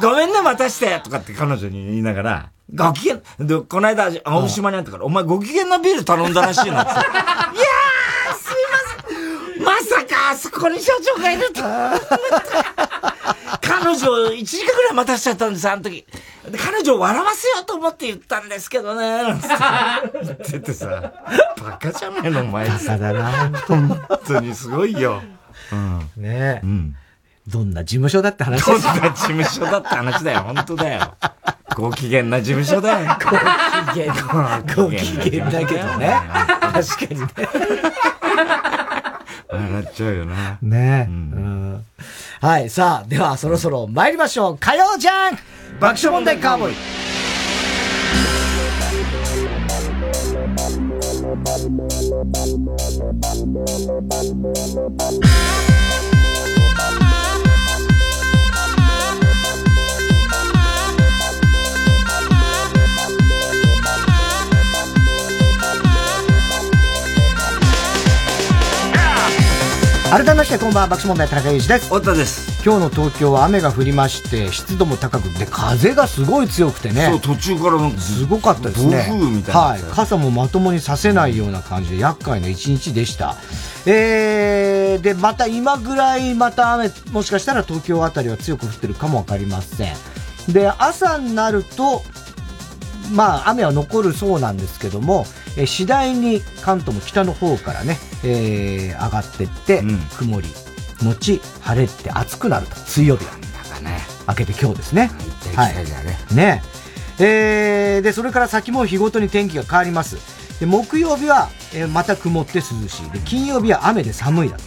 ごめんね、待たしてとかって彼女に言いながら、ご機嫌、で、この間、青島にあったから、お前ご機嫌なビール頼んだらしいなって。いやー、すいません。まさか、あそこに社長がいると。彼女、1時間ぐらい待たしちゃったんです、あの時。彼女を笑わせようと思って言ったんですけどね、なんて言っててさ、バカじゃないの、お前。バカだな、本当にすごいよ。うん。ねえ。うん。どんな事務所だって話？だよ。どんな事務所だって話だよ。本当だよ。ご機嫌な事務所だよ。ご機嫌。ご機嫌だけどね。確かにね。笑っちゃうよな。ねえ、うん。はい。さあ、ではそろそろ参りましょう。火曜じゃん爆笑問題カーボーイ。改めましてこんばんは爆笑問題田中裕二です。太田です。今日の東京は雨が降りまして湿度も高くて風がすごい強くてね。そう途中からなんかすごかったですね。暴風みたいなはい。傘もまともにさせないような感じで厄介な一日でした。えー、でまた今ぐらいまた雨もしかしたら東京あたりは強く降ってるかもわかりません。で朝になるとまあ雨は残るそうなんですけどもえー、次第に関東も北の方からね、えー、上がってって、うん、曇り、後晴れって暑くなると。水曜日は。ね。明けて今日ですね。はい。ね。えー、で、それから先も日ごとに天気が変わります。で、木曜日は、えー、また曇って涼しい。で、金曜日は雨で寒いだと。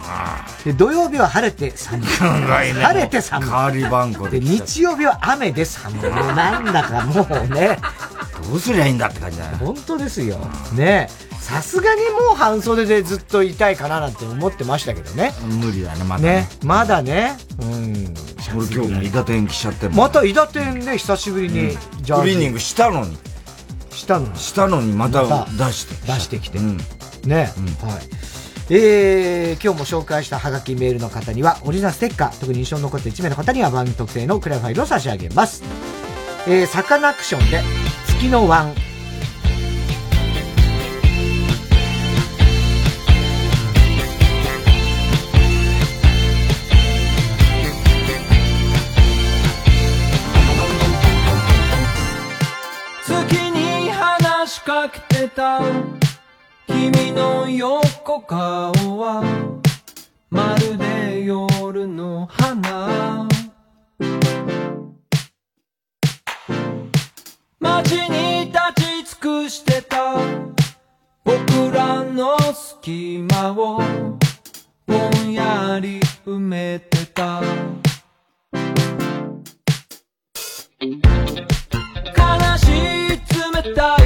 で、土曜日は晴れて寒い。晴れて寒い。変わり番号で。日曜日は雨で寒い。なんだかもうね。どうすりゃいいんだって感じだよ。本当ですよ。ねさすがにもう半袖でずっといたいかななんて思ってましたけどね。無理だね、まだね。ねまだね。うん。俺今日も伊田店来ちゃってまた伊田店ね、久しぶりに、ジャクリーニングしたのに。したのに。したのにまた出して。出してきて。うん、ね、うん、はい。えー、今日も紹介したハガキメールの方には、オリジナルステッカー、特に印象に残った1名の方には番組特製のクラファイルを差し上げます。えー、サカナクションで、月のワン。かけてた君の横顔はまるで夜の花。街に立ち尽くしてた僕らの隙間をぼんやり埋めてた。悲しい冷たい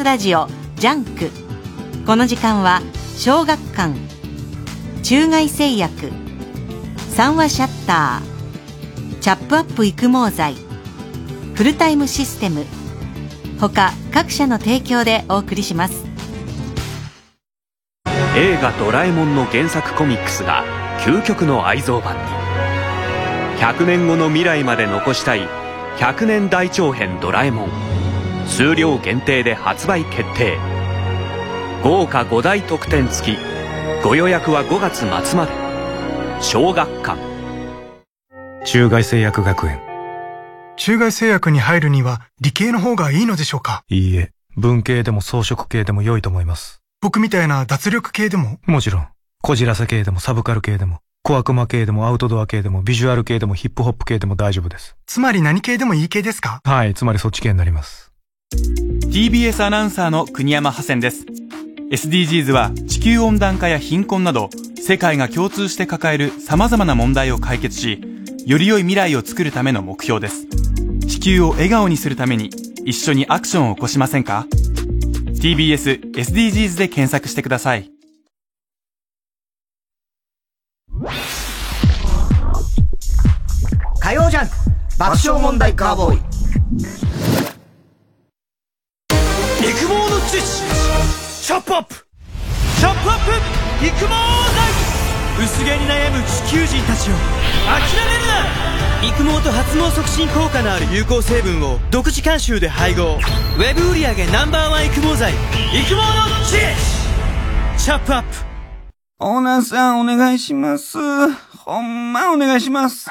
S ラジオジャンク。この時間は小学館中外製薬三和シャッターチャップアップ育毛剤フルタイムシステム他各社の提供でお送りします。映画「ドラえもん」の原作コミックスが究極の愛蔵版に。100年後の未来まで残したい100年大長編ドラえもん。数量限定で発売決定。豪華5大特典付き。ご予約は5月末まで。小学館。中外製薬学園。中外製薬に入るには理系の方がいいのでしょうか？いいえ。文系でも装飾系でも良いと思います。僕みたいな脱力系でも？もちろん。こじらせ系でもサブカル系でも。小悪魔系でもアウトドア系でもビジュアル系でもヒップホップ系でも大丈夫です。つまり何系でもいい系ですか？はいつまりそっち系になります TBS アナウンサーの国山ハセンです。SDGs は地球温暖化や貧困など世界が共通して抱える様々な問題を解決しより良い未来を作るための目標です。地球を笑顔にするために一緒にアクションを起こしませんか？TBS SDGs で検索してください。火曜ジャンク爆笑問題カーボーイ。育毛の知識チャップアップチャップアップ育毛剤薄毛に悩む地球人たちを諦めるな育毛と発毛促進効果のある有効成分を独自監修で配合ウェブ売上 Ｎｏ.1 育毛剤育毛の知識チャップアップオーナーさんお願いします。ほんまお願いします。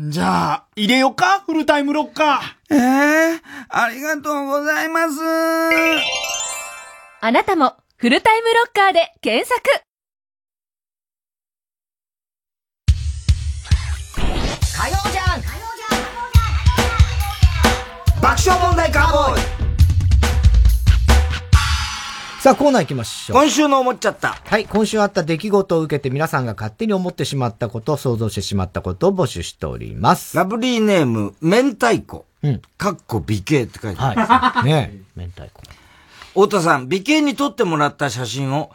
じゃあ、入れよか？フルタイムロッカー。ええー、ありがとうございます。あなたも、フルタイムロッカーで検索。火曜ジャンク爆笑問題カーボーイさあ、コーナー行きましょう。今週の思っちゃった。はい、今週あった出来事を受けて皆さんが勝手に思ってしまったこと、想像してしまったことを募集しております。ラブリーネーム、明太子。うん。かっこ美形って書いてある。はい。ね明太子。太田さん、美形に撮ってもらった写真を、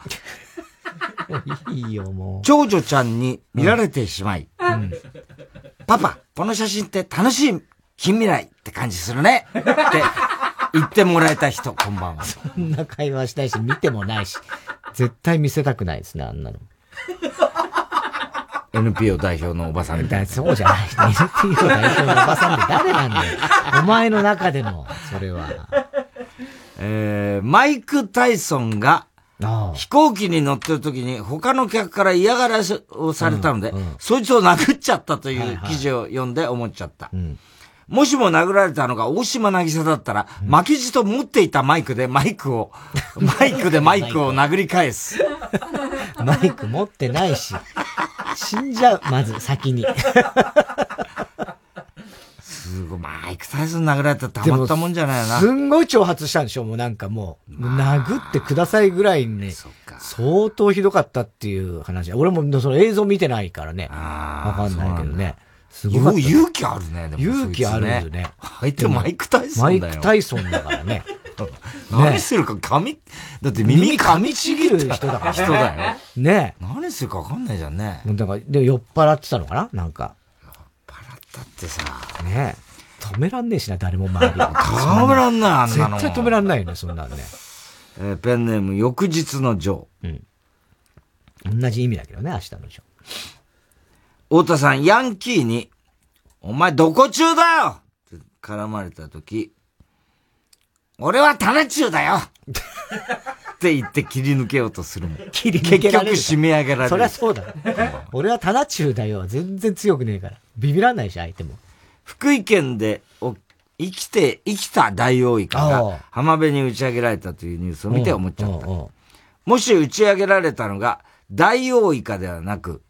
いいよ、もう。長女ちゃんに見られてしまい、うん、パパ、この写真って楽しい近未来って感じするねって言ってもらえた人、こんばんは。そんな会話したいし、見てもないし、絶対見せたくないですね、あんなの。NPO 代表のおばさんみたいな。そうじゃない。NPO 代表のおばさんって誰なんだよ。お前の中での、それは。えー、マイク・タイソンが、飛行機に乗ってる時に他の客から嫌がらせをされたので、うんうん、そいつを殴っちゃったという記事を読んで思っちゃった。はいはいうんもしも殴られたのが大島渚だったら、うん、巻き舌持っていたマイクでマイクを、マイクでマイクを殴り返す。マイク持ってないし、死んじゃう、まず先に。すごい、マイクタイソン殴られたらたまったもんじゃないな。すんごい挑発したんでしょもうなんかもう、もう殴ってくださいぐらいにね、相当ひどかったっていう話。俺もその映像見てないからね。わかんないけどね。すごい。勇気あるね、でも。勇気あるよね。相手マイク・タイソンだよ。マイク・タイソンだからね。何するか噛み、だって耳噛みちぎる人だから。人だよ。ね何するか分かんないじゃんね。だから、で、酔っ払ってたのかな？なんか。酔っ払ったってさ。ね止めらんねえしな、誰も周り。止めらんない、あんなの。絶対止めらんないよね、そんなんね。えー、ペンネーム、翌日のジョー。うん。同じ意味だけどね、明日のジョー。太田さん、ヤンキーに、お前どこ中だよって絡まれたとき、俺は種中だよ って言って切り抜けようとするもん。切り抜けられる。結局締め上げられる。そりゃそうだ。俺は種中だよ。全然強くねえから。ビビらんないし、相手も。福井県でお生きて、生きたダイオウイカが浜辺に打ち上げられたというニュースを見て思っちゃった。もし打ち上げられたのが、ダイオウイカではなく、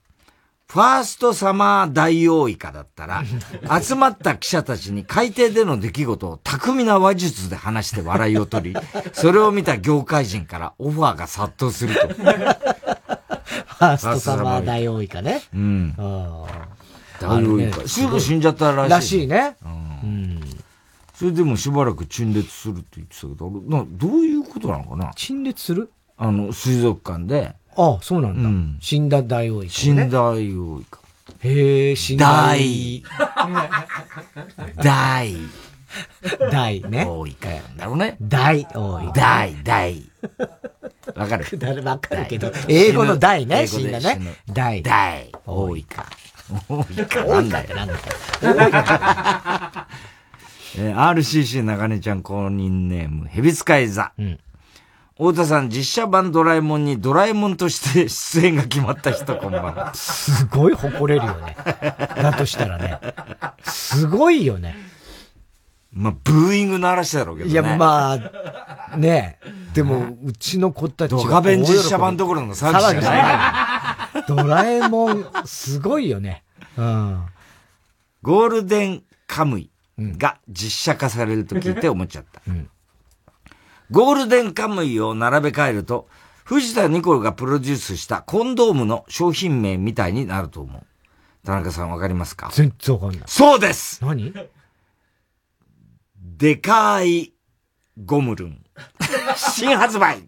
ファーストサマーダイオウイカだったら、集まった記者たちに海底での出来事を巧みな話術で話して笑いを取り、それを見た業界人からオファーが殺到すると。ファーストサマーダイオウイカね。うん。あダイカ。すぐ死んじゃったらしい。らしいね。うん。それでもしばらく陳列するって言ってたけど、などういうことなのかな？陳列する？あの、水族館で。ああ、そうなんだ。死んだダイオウイカ、ね。死んだダイオウイカ。へえ、死んだ。大。大。大ね。大イカなんだろうね。大大イカ。大、大。わかる？誰わかるけど、英語の大ね、死んだね。大。大。大イカ。大イカ。大イカってなんだ えー RCC 中根ちゃん公認ネーム、ヘビ使い座。太田さん、実写版ドラえもんにドラえもんとして出演が決まった人、こんばんは。すごい誇れるよね。だとしたらね。すごいよね。まあ、ブーイング鳴らしただろうけどね。いや、まあ、ねでも、うちの子たちがドカベン実写版どころの騒ぎじゃないドラえもん、すごいよね。うん。ゴールデンカムイが実写化されると聞いて思っちゃった。ゴールデンカムイを並べ替えると、藤田ニコルがプロデュースしたコンドームの商品名みたいになると思う。田中さんわかりますか？全然わかんない。そうです何？でかいゴムルン。新発売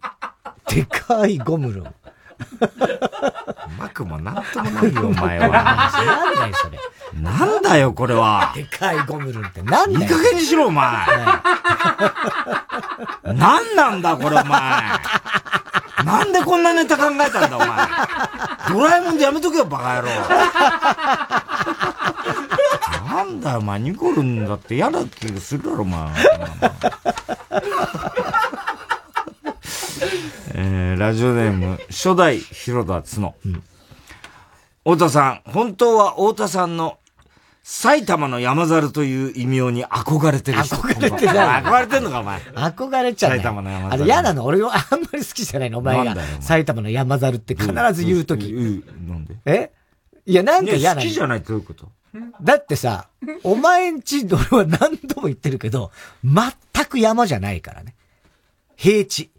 でかいゴムルン。うまくもなんともないよ、お前は。なんだよ、それ。なんだよ、これは。でかいゴムルンってなんだよ。いい加減にしろ、お前。なんなんだ、これ、お前。なんでこんなネタ考えたんだ、お前。ドラえもんでやめとけよ、バカ野郎。なんだよ、お前、ニコルンだって嫌だ気がするだろ、お前。えー、ラジオネーム、初代広田つの。太田さん、本当は太田さんの埼玉の山猿という異名に憧れてる人。憧れてない憧れてんのか、お前。憧れちゃう、ね。埼玉の山猿あれ嫌なの俺はあんまり好きじゃないのお前が埼玉の山猿って必ず言うとき。なんで？え？いや、なんか嫌なのね好きじゃないってどういうこと？だってさ、お前んち、俺は何度も言ってるけど、全く山じゃないからね。平地。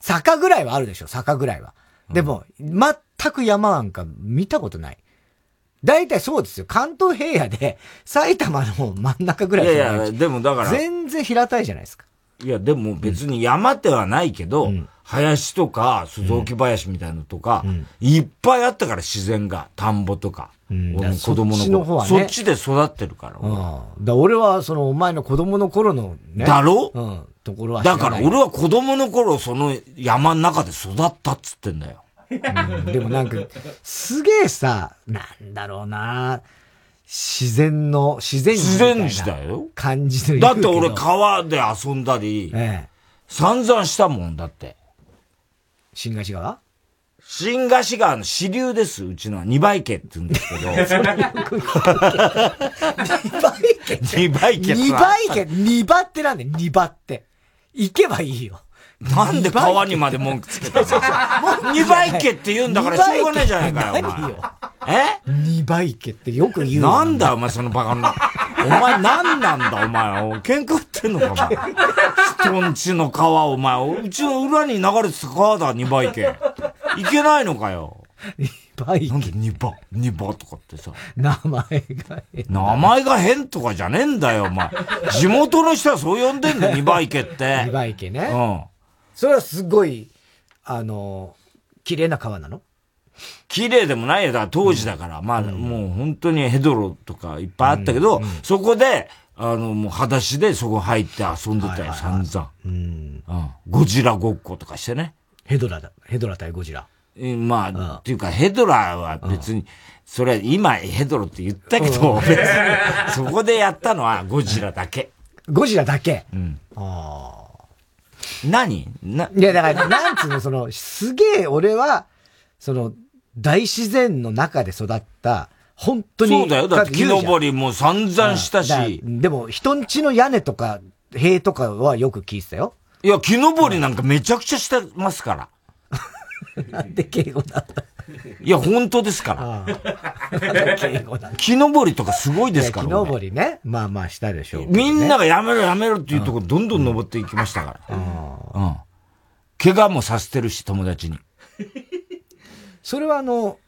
坂ぐらいはあるでしょ、坂ぐらいは。でも、全く山なんか見たことない。大体そうですよ。関東平野で、埼玉の真ん中ぐらいいやいじゃないや、でもだから。全然平たいじゃないですか。いや、でも別に山ではないけど、林とか、鈴置林みたいなのとか、いっぱいあったから自然が、田んぼとか。俺も子供そっちの方はねそっちで育ってるから。うん。だから俺は、その、お前の子供の頃のね。だろ？うん。ところはだから俺は子供の頃、その山の中で育ったっつってんだよ。うんでもなんか、すげえさ、なんだろうな自然の、自然自然児だよ。感じのだって俺川で遊んだり、散々したもんだって。新河岸川？新河岸川の支流です、うちのは。二倍家って言うんですけど。二倍家二倍家、二倍ってなんだよ、二倍って。行けばいいよ。なんで川にまで文句つけたの？二倍家って言うんだからしょうがないじゃないかよ、お前。え？二倍家ってよく言うなんだお前そのバカな。お前何なんだお前。お喧嘩売ってんのかお前。人んちの川お前。うちの裏に流れてた川だ、二倍家。いけないのかよ。二倍なんで二倍、二倍とかってさ。名前が変。名前が変とかじゃねえんだよ、お前。地元の人はそう呼んでんだよ、二倍家って。二倍家ね。うん。それはすごい、あの、綺麗な川なの？綺麗でもないよ。だから当時だから、まあ、もう本当にヘドロとかいっぱいあったけど、そこで、あの、もう裸足でそこ入って遊んでたよ、散々。うん。ゴジラごっことかしてね。ヘドラだ。ヘドラ対ゴジラ。えまあ、っていうか、ヘドラは別に、それ、今、ヘドロって言ったけど、うん別にそこでやったのはゴジラだけ。ゴジラだけ。うん。ああ。何？な、いや、だから、なんつうの、その、すげえ俺は、その、大自然の中で育った本当に。そうだよ。だって木登りも散々したし。でも、人んちの屋根とか、塀とかはよく聞いてたよ。いや、木登りなんかめちゃくちゃしてますから。なんで敬語だ いや、本当ですから。敬語だ木登りとかすごいですから。木登りね。まあまあしたでしょう、みんながやめろやめろっていうとこどんどん登っていきましたから。うん。怪我もさせてるし、友達に。それはあの、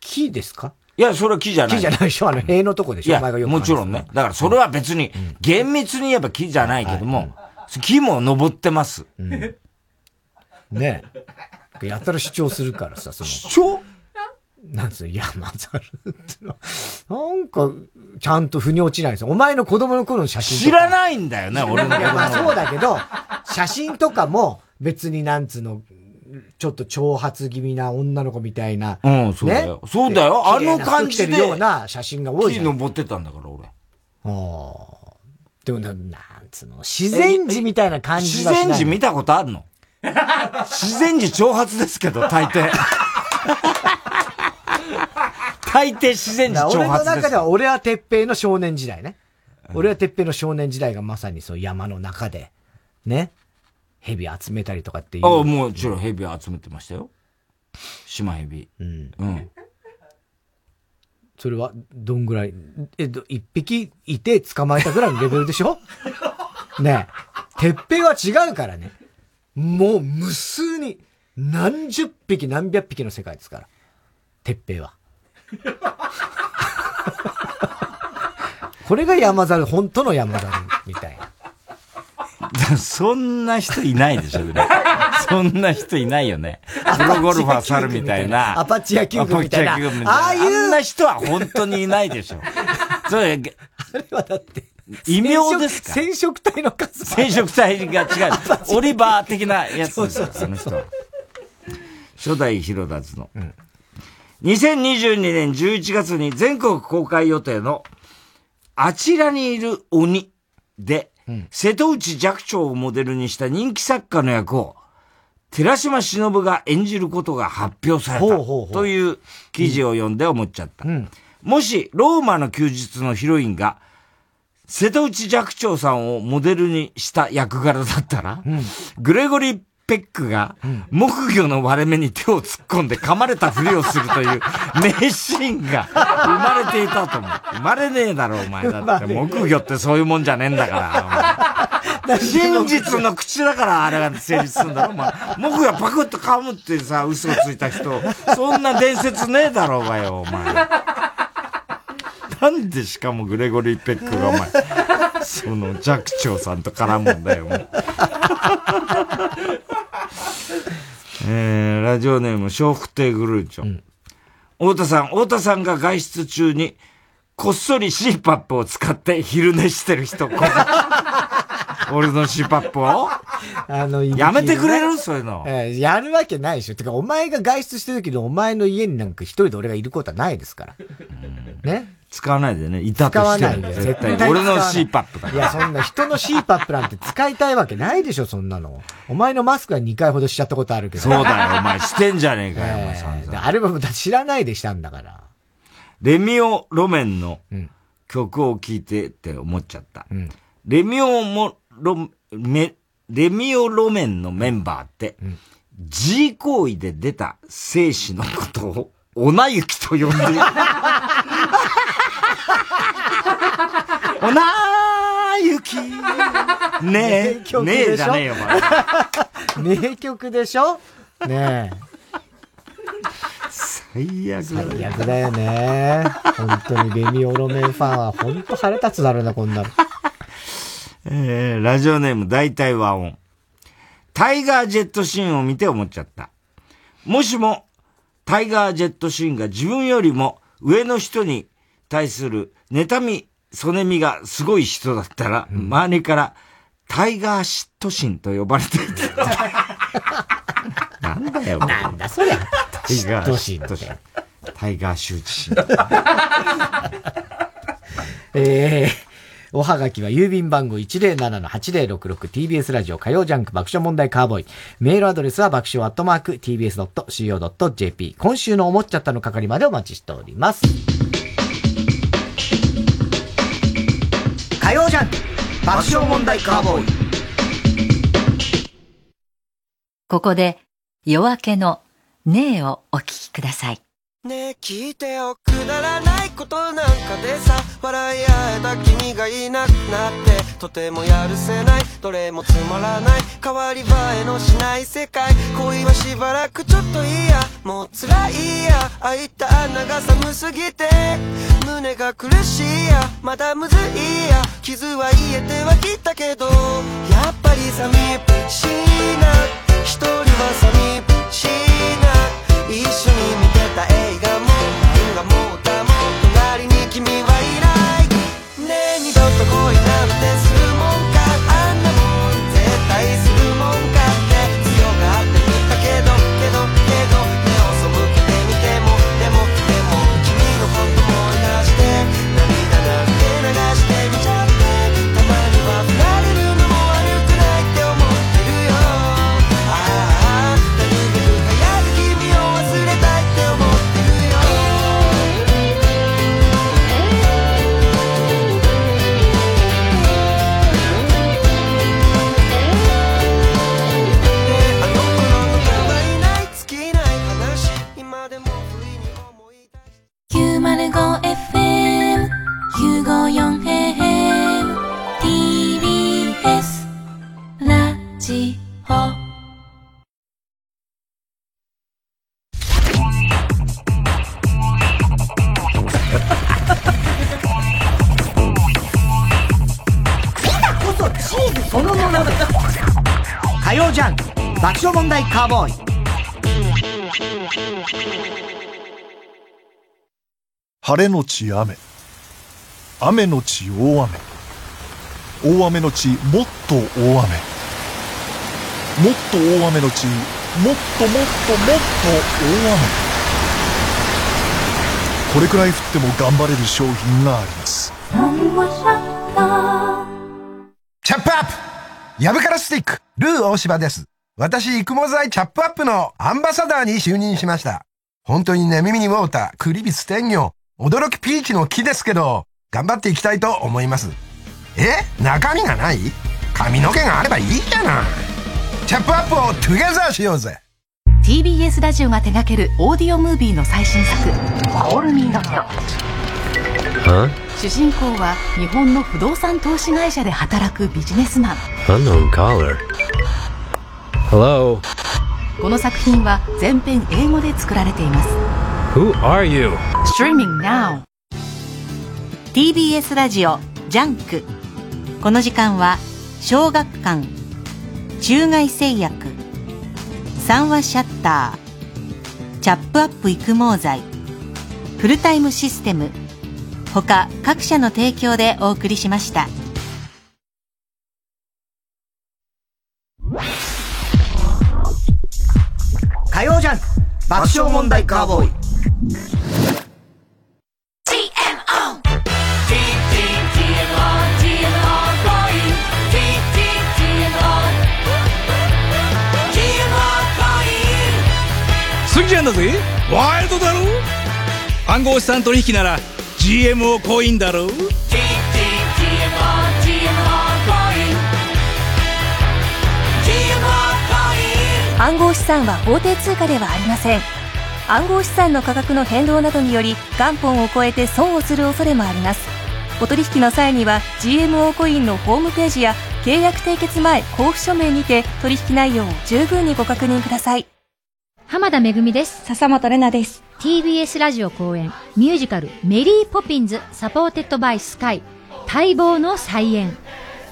木ですか？いや、それは木じゃない。木じゃないでしょ？あの、塀のとこでしょ？いや、もちろんね。だからそれは別に、厳密に言えば木じゃないけども、木も登ってます。ねえ。やったら主張するからさ、その。主張？なんつうの、山猿っての。なんか、ちゃんと腑に落ちないんですよ。お前の子供の頃の写真知らないんだよね、俺のいや、まあそうだけど、写真とかも別になんつうの、ちょっと挑発気味な女の子みたいな。うん、そうだよ。そうだよ。あの感じで。るような写真が多い木登ってたんだから、俺。ああ。でもな、なんつうの、自然児みたいな感じ自然児見たことあるの？自然児挑発ですけど、大抵。大抵自然児挑発です。俺の中では俺は鉄平の少年時代ね。俺は鉄平の少年時代がまさにそう山の中で、ね。蛇集めたりとかっていう。ああ、もちろん蛇集めてましたよ。島蛇。うん。うん。それは、どんぐらい、えっと、一匹いて捕まえたぐらいのレベルでしょ？ねえ。鉄平は違うからね。もう無数に、何十匹何百匹の世界ですから。鉄平は。これが山猿、本当の山猿みたいな。そんな人いないでしょ、ね、そんな人いないよね。プロゴルファー猿みたいな。アパッチ野球部みたいな。ああいう。あんな人は本当にいないでしょ。それ、あれはだって、異名ですか？染色体の数染色体が違う。オリバー的なやつですよ、あの人は。初代広田津の。うん、2022年11月に全国公開予定の、あちらにいる鬼で、うん、瀬戸内寂聴をモデルにした人気作家の役を、寺島しのぶが演じることが発表された。という記事を読んで思っちゃった。うん、もし、ローマの休日のヒロインが、瀬戸内寂聴さんをモデルにした役柄だったら、うん、グレゴリー・ペックが、木魚の割れ目に手を突っ込んで噛まれたふりをするという名シーンが生まれていたと思う。生まれねえだろ、お前。だって木魚ってそういうもんじゃねえんだから。真実の口だからあれが成立するんだろ、お前。木魚パクッと噛むってさ、嘘をついた人、そんな伝説ねえだろうがよ、お前。なんでしかもグレゴリー・ペックがお前、その寂聴さんと絡むんだよ、もう。えー、ラジオネーム、笑福亭グルーチョン。うん、太田さん、太田さんが外出中に、こっそり CPAP を使って昼寝してる人、俺の CPAP を？あの、やめてくれる？そういうの。えー、やるわけないでしょ。てか、お前が外出してる時にお前の家になんか一人で俺がいることはないですから。ね？使わないでね。いたとしても。絶対。俺の CPAP だ。いや、そんな人の CPAP なんて使いたいわけないでしょ、そんなの。お前のマスクは2回ほどしちゃったことあるけど。そうだよ、お前してんじゃねえかよ、お前さん。あれは知らないでしたんだから。レミオロメンの曲を聴いてって思っちゃった。うん、レミオも、ロ、メ、レミオロメンのメンバーって、うん、G 行為で出た生死のことを、おなゆきと呼んでいる。おなゆき。ねえ。ねえじゃねえよ。名曲でしょ？ねえ。最悪だ。最悪だよね。本当にレミオロメンファンは本当腹立つだろうな、こんなの。えー、ラジオネーム大体和音。タイガージェットシーンを見て思っちゃった。もしも、タイガージェットシーンが自分よりも上の人に対する妬み、そねみがすごい人だったら、うん、周りからタイガー嫉妬心と呼ばれていた。なんだよ、なんだそりゃ。タイガー嫉妬心。タイガー羞恥心。えーおはがきは郵便番号 107-8066TBS ラジオ火曜ジャンク爆笑問題カーボーイ。メールアドレスは爆笑アットマーク TBS.CO.JP。今週の思っちゃったの係までお待ちしております。火曜じ爆笑問題カーボーイ。ここで夜明けの「ねえ」をお聞きください。ねえ聞いてよ。くだらないことなんかでさ笑い合えた君がいなくなってとてもやるせないどれもつまらない変わり映えのしない世界。恋はしばらくちょっといいやもう辛いや。開いた穴が寒すぎて胸が苦しいや。まだむずいや。傷は癒えてはきたけどやっぱり寂しいな。一人は寂しいな。一緒に見てた映画も 954AM TBS ラジオ。こそのものだ火曜ジャンク爆笑問題カーボーイ。晴れのち雨雨のち大雨。大雨のちもっと大雨。もっと大雨のちもっともっともっと大雨。これくらい降っても頑張れる商品があります。チャップアップ。ヤブカラスティック、ルー大柴です。私、育毛剤チャップアップのアンバサダーに就任しました。本当にね、耳にウォーター、クリビス天魚、驚きピーチの木ですけど、頑張っていきたいと思います。え？中身がない？髪の毛があればいいじゃない。チャップアップをトゥゲザーしようぜ。TBS ラジオが手掛けるオーディオムービーの最新作「オールミーノット」主人公は日本の不動産投資会社で働くビジネスマン Unknown caller. Hello. この作品は全編英語で作られています Who are you? Streaming now TBS ラジオジャンク。この時間は小学館中外製薬三和シャッターチャップアップ育毛剤フルタイムシステム他各社の提供でお送りしました。火曜ジャンク爆笑問題カーボーイ。だぜワイルドだろ？暗号資産取引なら GMO コインだろ？暗号資産は法定通貨ではありません。暗号資産の価格の変動などにより元本を超えて損をする恐れもあります。お取引の際には GMO コインのホームページや契約締結前交付書面にて取引内容を十分にご確認ください浜田めぐみです。笹本玲奈です TBS ラジオ公演ミュージカルメリーポピンズサポーテッドバイスカイ待望の再演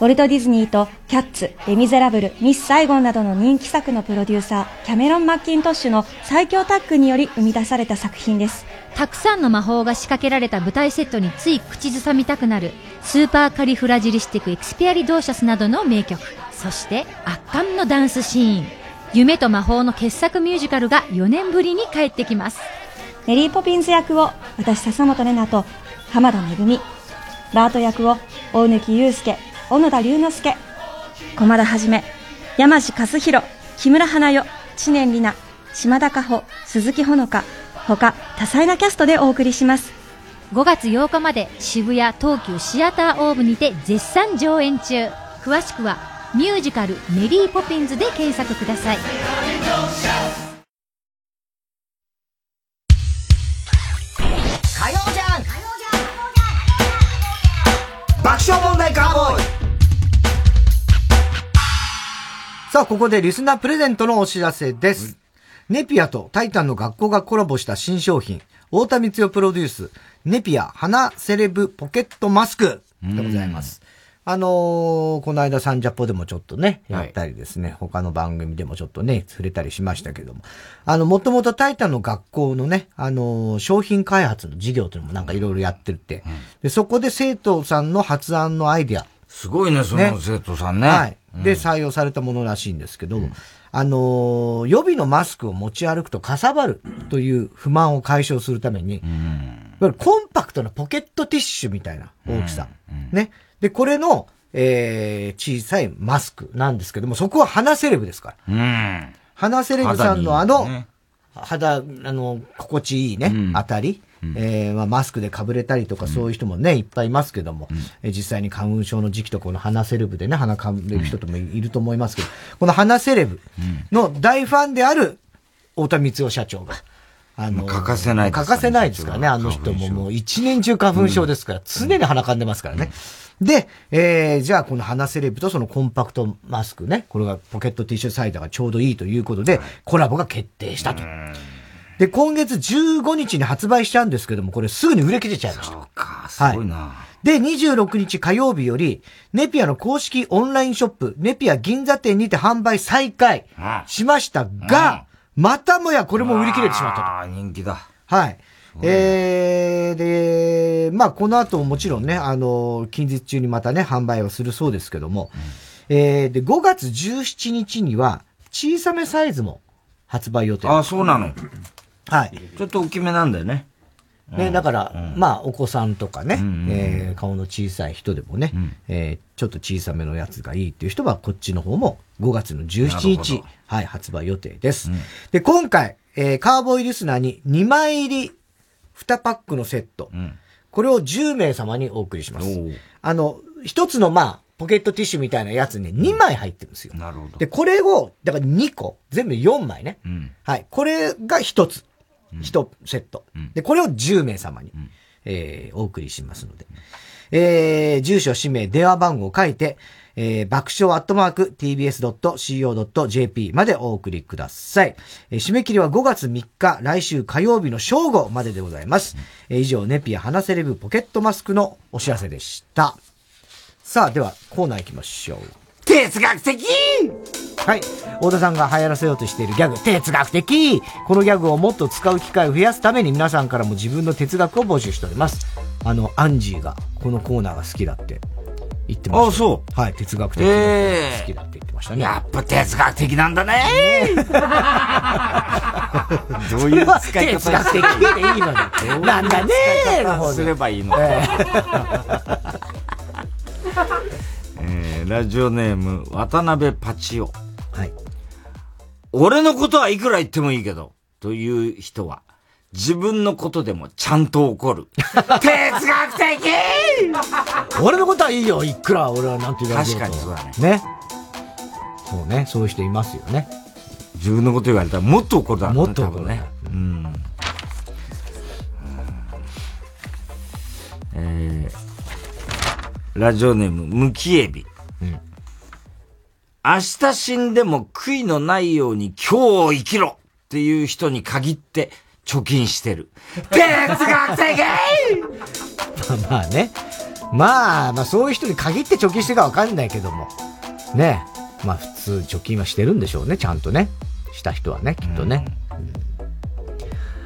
ウォルト・ディズニーとキャッツ、レ・ミゼラブル、ミス・サイゴンなどの人気作のプロデューサー、キャメロン・マッキントッシュの最強タッグにより生み出された作品です。たくさんの魔法が仕掛けられた舞台セットについ口ずさみたくなるスーパーカリフラジリスティック・エクスピアリドーシャスなどの名曲そして圧巻のダンスシーン夢と魔法の傑作ミュージカルが4年ぶりに帰ってきます。メリー・ポピンズ役を私笹本玲奈と浜田めぐみ、バート役を大貫祐介、小野田龍之介、駒田はじめ、山地和弘、木村花代、知念里奈、島田加穂、鈴木ほのか、他多彩なキャストでお送りします。5月8日まで渋谷東急シアターオーブにて絶賛上演中。詳しくはミュージカル「メリーポピンズ」で検索ください。火曜じゃん。爆笑問題カーボーイ。さあ、ここでリスナープレゼントのお知らせです。ネピアとタイタンの学校がコラボした新商品、太田光代プロデュース、ネピア花セレブポケットマスク。でございます。あのーこの間サンジャポでもちょっとね、やったりですね、他の番組でもちょっとね、触れたりしましたけども。あの、もともとタイタンの学校のね、あのー商品開発の事業というのもなんかいろいろやってるって、で、そこで生徒さんの発案のアイディア。すごいね、その生徒さんね。はい。うんで、採用されたものらしいんですけど、あのー予備のマスクを持ち歩くとかさばるという不満を解消するために、いわゆるコンパクトなポケットティッシュみたいな大きさ。ね。で、これの、えー、小さいマスクなんですけども、そこは花セレブですから。うん。花セレブさんのあの、肌あの、心地いいね、あたり、えーまあ、マスクでかぶれたりとか、そういう人もね、いっぱいいますけども、えー実際に花粉症の時期とこの鼻セレブでね、鼻かぶれる人ともいると思いますけど、この鼻セレブの大ファンである太田光代社長が、あの、欠かせない欠かせないですからね、あの人ももう一年中花粉症ですから、常に鼻かんでますからね。で、えー、じゃあこの鼻セレブとそのコンパクトマスクね、これがポケットティッシュサイダーがちょうどいいということで、コラボが決定したと。で、今月15日に発売しちゃうんですけども、これすぐに売れ切れちゃいました。そうか、すごいな。で、26日火曜日より、ネピアの公式オンラインショップ、ネピア銀座店にて販売再開しましたが、またもやこれも売り切れてしまったと。ああ、人気だ。はい。えー、で、まあ、この後ももちろんね、あの、近日中にまたね、販売をするそうですけども、えー、で、5月17日には、小さめサイズも発売予定。ああ、そうなの。はい。ちょっと大きめなんだよね。ね、だから、まあ、お子さんとかね、えー顔の小さい人でもね、えーちょっと小さめのやつがいいっていう人は、こっちの方も5月のなる17ほ日、はい、発売予定です。で、今回、えーカーボーイリスナーに2枚入り2パックのセット、これを10名様にお送りします。あの、一つの、まあ、ポケットティッシュみたいなやつね、2枚入ってるんですよ。なるほど。で、これを、だから2個、全部4枚ね。はい。これが1つ。1セット。で、これを10名様に、えーお送りしますので。えー住所、氏名、電話番号を書いて、えー爆笑アットマーク tbs.co.jp までお送りください。えー締め切りは5月3日、来週火曜日の正午まででございます。えー以上、ネピア花セレブポケットマスクのお知らせでした。さあ、では、コーナー行きましょう。哲学的はい。太田さんが流行らせようとしているギャグ、哲学的このギャグをもっと使う機会を増やすために皆さんからも自分の哲学を募集しております。あの、アンジーがこのコーナーが好きだって言ってました。あそうはい、哲学的ええ好きだって言ってましたね。やっぱ哲学的なんだね どういう使い方哲学的でいいのに。なんだねーすればいいのええーラジオネーム、渡辺パチオ。はい。俺のことはいくら言ってもいいけど、という人は、自分のことでもちゃんと怒る。哲学的俺のことはいいよ、いくら俺はなんて言われて確かにそうだね。ね。そうね、そういう人いますよね。自分のこと言われたらもっと怒るだろうね。もっと怒る多分ね。うん。えー、ラジオネーム、むきえび。明日死んでも悔いのないように今日を生きろっていう人に限って貯金してる。哲学的まあまあね。まあ、まあそういう人に限って貯金してるかわかんないけども。ね。まあ普通貯金はしてるんでしょうね、ちゃんとね。した人はね、きっとね。うん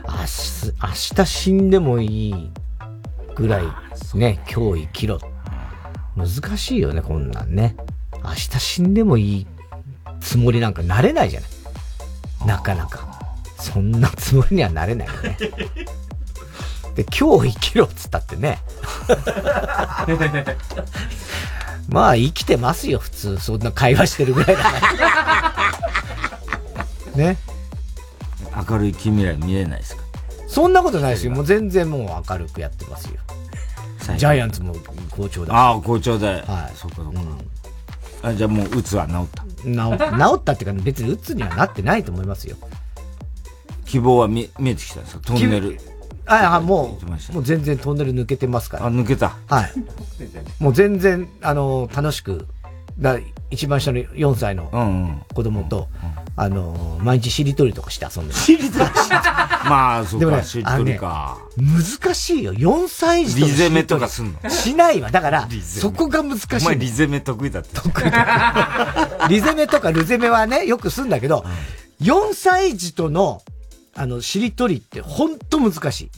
明日、明日死んでもいいぐらい、ね、今日生きろ。難しいよね、こんなんね。明日死んでもいいつもりなんかなれないじゃない。なかなか。そんなつもりにはなれないよね。で、今日生きろっつったってね。まあ生きてますよ、普通。そんな会話してるぐらいだから。ね。明るい近未来見えないですか？そんなことないですよ。もう全然もう明るくやってますよ。ジャイアンツも好調だし。ああ、好調で。はい。そっかそっか。あじゃあもう、うつは治った？治治ったっていうか、別にうつにはなってないと思いますよ。希望は見見えてきたんですか？トンネル。ああ、もう、もう全然トンネル抜けてますから。あ、抜けた？はい。もう全然、あの、楽しく、だ一番下の4歳の子供と、あの、毎日しりとりとかして遊んでる。しりとり？まあ、そうでもねか、しりとりか。難しいよ。4歳児とリゼメとかすんの？しないわ。だから、そこが難しい。お前リゼメ得意だって。得意だ。リゼメとかルゼメはね、よくすんだけど、4歳児との、あの、しりとりってほんと難しい。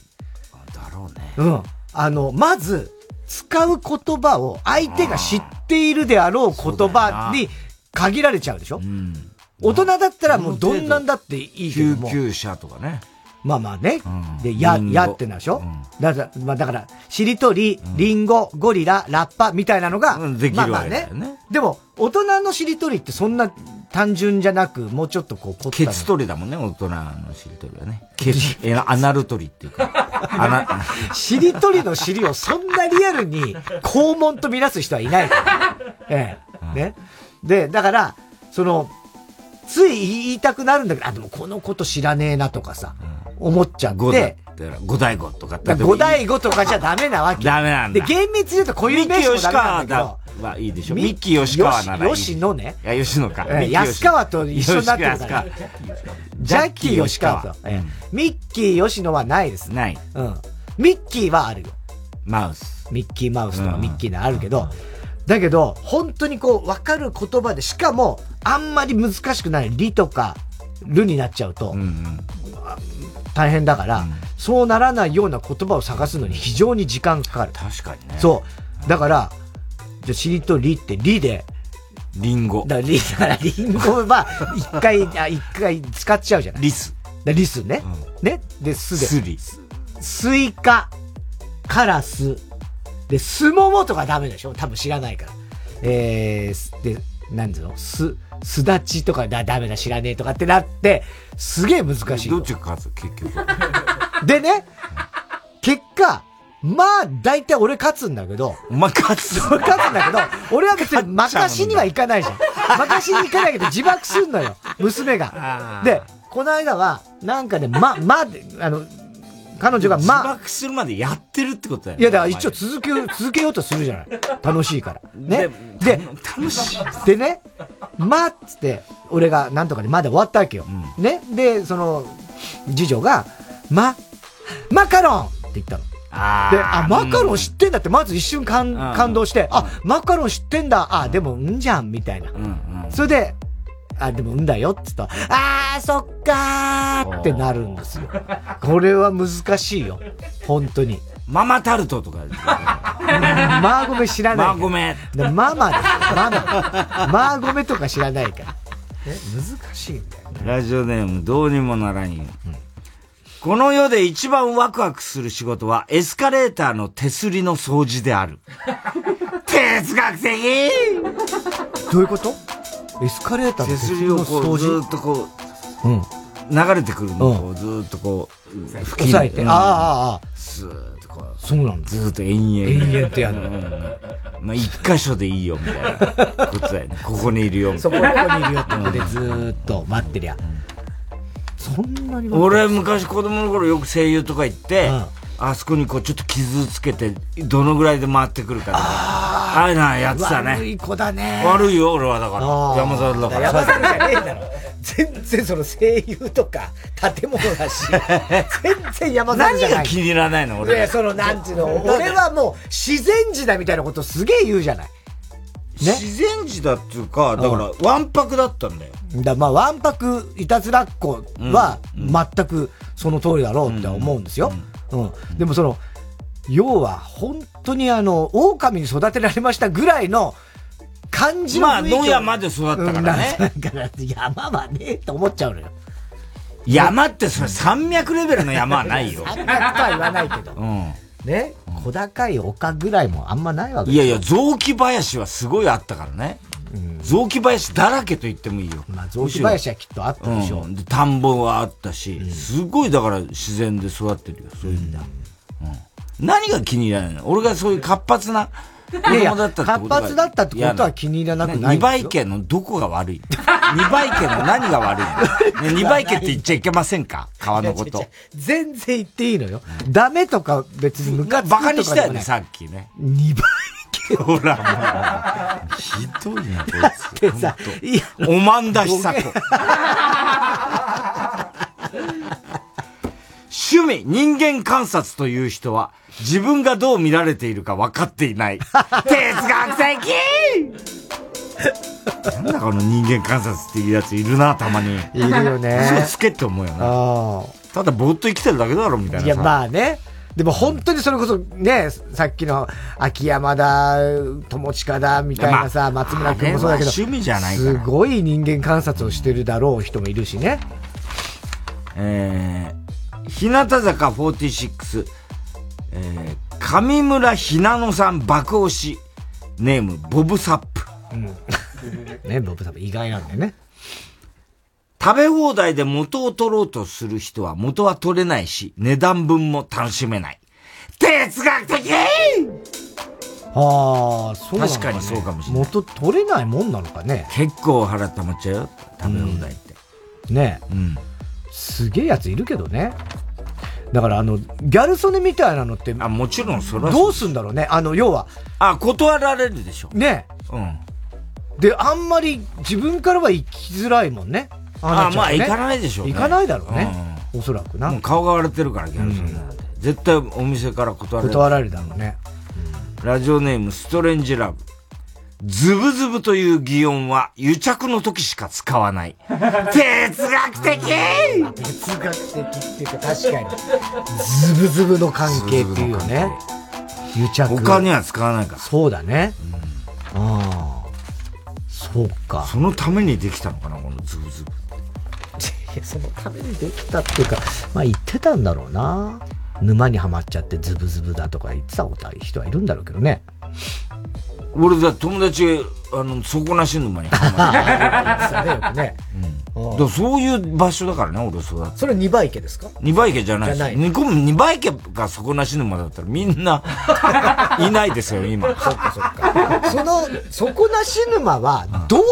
だろうね。うん。あの、まず、使う言葉を相手が知っているであろう言葉に限られちゃうでしょ大人だったらもうどんなんだっていいけども。救急車とかね。まあまあね。で、や、やってなでしょ、だから、まあだから、しりとり、リンゴ、ゴリラ、ラッパみたいなのが、できるまあまあねね。でも、大人のしりとりってそんな単純じゃなく、もうちょっとこう、凝ったのケツ取りだもんね、大人のしりとりはね。ケツ、え、アナル取りっていうか。アナ、しりとりの尻をそんなリアルに肛門とみなす人はいないから。ええ。ね。で、だから、その、つい言いたくなるんだけど、あ、でもこのこと知らねえなとかさ、思っちゃ五って代、、五代五とかだから五代五とかじゃダメなわけ。ダメなんだで、厳密に言うと固有名詞もダメなんだけど。ミッキー吉川はいいでしょ。ミッキー吉川ならいい。吉野ね。いや、吉野か。安川と一緒になってるから。ジャッキー吉川と。ええミッキー吉野はないです。ない。うん。ミッキーはあるよ。マウス。ミッキーマウスとかミッキーのあるけど、だけど、本当にこう、わかる言葉で、しかも、あんまり難しくない、リとか、ルになっちゃうと、大変だから、そうならないような言葉を探すのに非常に時間かかる。確かにね。そう。だから、じゃあ、しりとりって、リで、リンゴ。だリ、だから、リンゴは、一回、あ、一回使っちゃうじゃない。リス。だリスね。ね。で、スで。スリ。スイカ、カラス、で、スモモとかダメでしょ？多分知らないから。えー、で、なんつうの？す、すだちとかだ、ダメだ、知らねえとかってなって、すげえ難しい。どっちが勝つ？結局。でね、結果、まあ、大体俺勝つんだけど。お前勝つ俺勝つんだけど、俺は別に任しにはいかないじゃん。任しに行かないけど自爆すんのよ、娘が。で、この間は、なんかね、ま、まで、あの、彼女がま、自爆するまでやってるってことだよいや、だから一応続けよう、続けようとするじゃない。楽しいから。ね。で、楽しい。でね、まっつって、俺がなんとかでまだ終わったわけよ。ね。で、その、次女が、ま、マカロンって言ったの。あで、あ、マカロン知ってんだって、まず一瞬感感動して、あ、マカロン知ってんだ、あ、でも、んじゃん、みたいな。それで、あ、でも、んだよ、って言ったら、あー、そっかーってなるんですよ。これは難しいよ。本当に。ママタルトとか。マーゴメ知らない。マーゴメ。でママですよ、ママ。マーゴメとか知らないから。え、難しいんだよ。ラジオネームどうにもならんよ。この世で一番ワクワクする仕事はエスカレーターの手すりの掃除である。哲学的どういうこと？エスカレーターの手すりをこうずーっとこう、うん、流れてくるのをこうずーっとこう、押さえて。ああ、ああ。スーッとこう。そうなんだ。ずーっと延々。延々とやるうんまあ、一箇所でいいよ、みたいなことだよね。ここにいるよ、みたそこいな。こにいるよってことでずーっと待ってりゃ。そんなに俺昔子供の頃よく声優とか行って、あそこにこうちょっと傷つけて、どのぐらいで回ってくるかとか。ああいうのはやってたね。悪い子だね。悪いよ、俺はだから。山里だから。山里じゃねえだろ。全然その声優とか建物だし、全然山里じゃない。何が気に入らないの俺。いや、その、なんていうの、俺はもう自然児だみたいなことすげえ言うじゃない。自然児だっていうか、だから、わんぱくだったんだよ。だまあ、わんぱくいたずらっ子は、全くその通りだろうって思うんですよ。うん。でもその、要は、本当にあの、狼に育てられましたぐらいの感じのまあ、野山で育ったからね。うんだから山はねえと思っちゃうのよ。山ってそれ山脈レベルの山はないよ。山脈とは言わないけど。うん。ね、小高い丘ぐらいもあんまないわけいやいや、雑木林はすごいあったからね。雑木林だらけと言ってもいいよ。まあ、雑木林はきっとあったでしょう。んで田んぼはあったし、すごいだから自然で育ってるよ、そういう意味では。うん何が気に入らないの？俺がそういう活発な子供だったってことが活発だったってことは気に入らなくない二倍家のどこが悪い？二倍家の何が悪いの？ね二倍家って言っちゃいけませんか？川のこと。全然言っていいのよ。ダメとか別にムカつくとバカにしたよね、さっきね。二倍ほら、もうひどいな、こいつ。でさ、いや、おまんだ久子。趣味、人間観察という人は、自分がどう見られているか分かっていない。哲学的なんだこの人間観察っていうやついるな、たまに。いるよね嘘つけって思うよな。ただぼーっと生きてるだけだろ、みたいなさ。いや、まあね。でも本当にそれこそね、さっきの秋山だ、友近だ、みたいなさ、まあ松村君もそうだけど、趣味じゃないすごい人間観察をしてるだろう人もいるしね。えー、日向坂46、えー、上村ひなのさん爆押し、ネーム、ボブサップ。ね、ボブサップ意外なんだよね。食べ放題で元を取ろうとする人は元は取れないし、値段分も楽しめない。哲学的ああ、そうなの確かにそうかもしれない。元取れないもんなのかね。結構腹溜まっちゃうよ、食べ放題って。ねうん。すげえやついるけどね。だからあの、ギャル曽根みたいなのって、あ、もちろんそれはどうすんだろうね。あの、要は。あ、断られるでしょ。ね。うん。で、あんまり自分からは行きづらいもんね。あ、なっちゃうとねまあ行かないでしょうね。行かないだろうね。おそらくな。顔が割れてるから、ギャル曽根なんて。絶対お店から断られる。断られるだろうね。ラジオネームストレンジラブ。ズブズブという擬音は癒着の時しか使わない。哲学的哲学的っていうか確かに。ズブズブの関係っていうよね。癒着。他には使わないから。そうだね。ああ。そうか。そのためにできたのかな、このズブズブ。そのためにできたっていうか、まあ言ってたんだろうな。沼にはまっちゃってズブズブだとか言ってた人はいるんだろうけどね。俺だ、友達、あの、底なし沼にハマる。よくね。うん。だそういう場所だからね、俺育って。それ二倍家ですか？二倍家じゃない。じゃない二倍家が底なし沼だったらみんな、いないですよ、今。そっかそっか。その、底なし沼は、どういう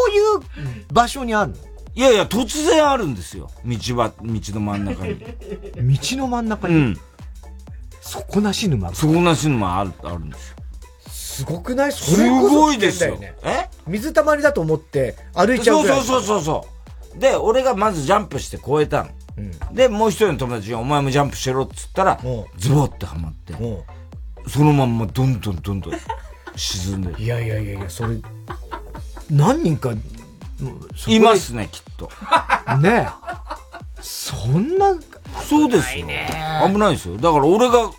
場所にあるの？いやいや、突然あるんですよ。道は、道の真ん中に。道の真ん中に？うん。底なし沼？底なし沼ある、あるんですよ。すごくない？すごいですよ。え？水たまりだと思って歩いちゃう。そうそうそうそう。で、俺がまずジャンプして越えたの。で、もう一人の友達にお前もジャンプしろって言ったら、ズボってはまって、そのまんまどんどんどんどん沈んでる。いやいやいやいや、それ、何人か、い。ますね、きっと。ねえ。そんな、そうですよ。危ないですよ。だから俺が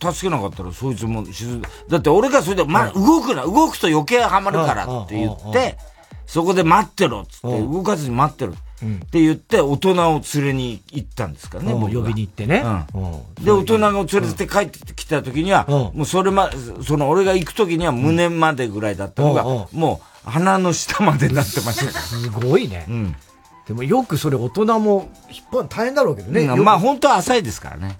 助けなかったらそいつも沈だって俺がそれで、ま、動くな、動くと余計はまるからって言って、そこで待ってろっつって、動かずに待ってろって言って、大人を連れに行ったんですからね、うん。僕が。呼びに行ってね。うん。で、大人が連れて帰ってきた時には、もうそれま、その俺が行く時には胸までぐらいだったのが、もう鼻の下までなってました。すごいね。でもよくそれ大人も引っ張る大変だろうけどね。うんまあ本当は浅いですからね。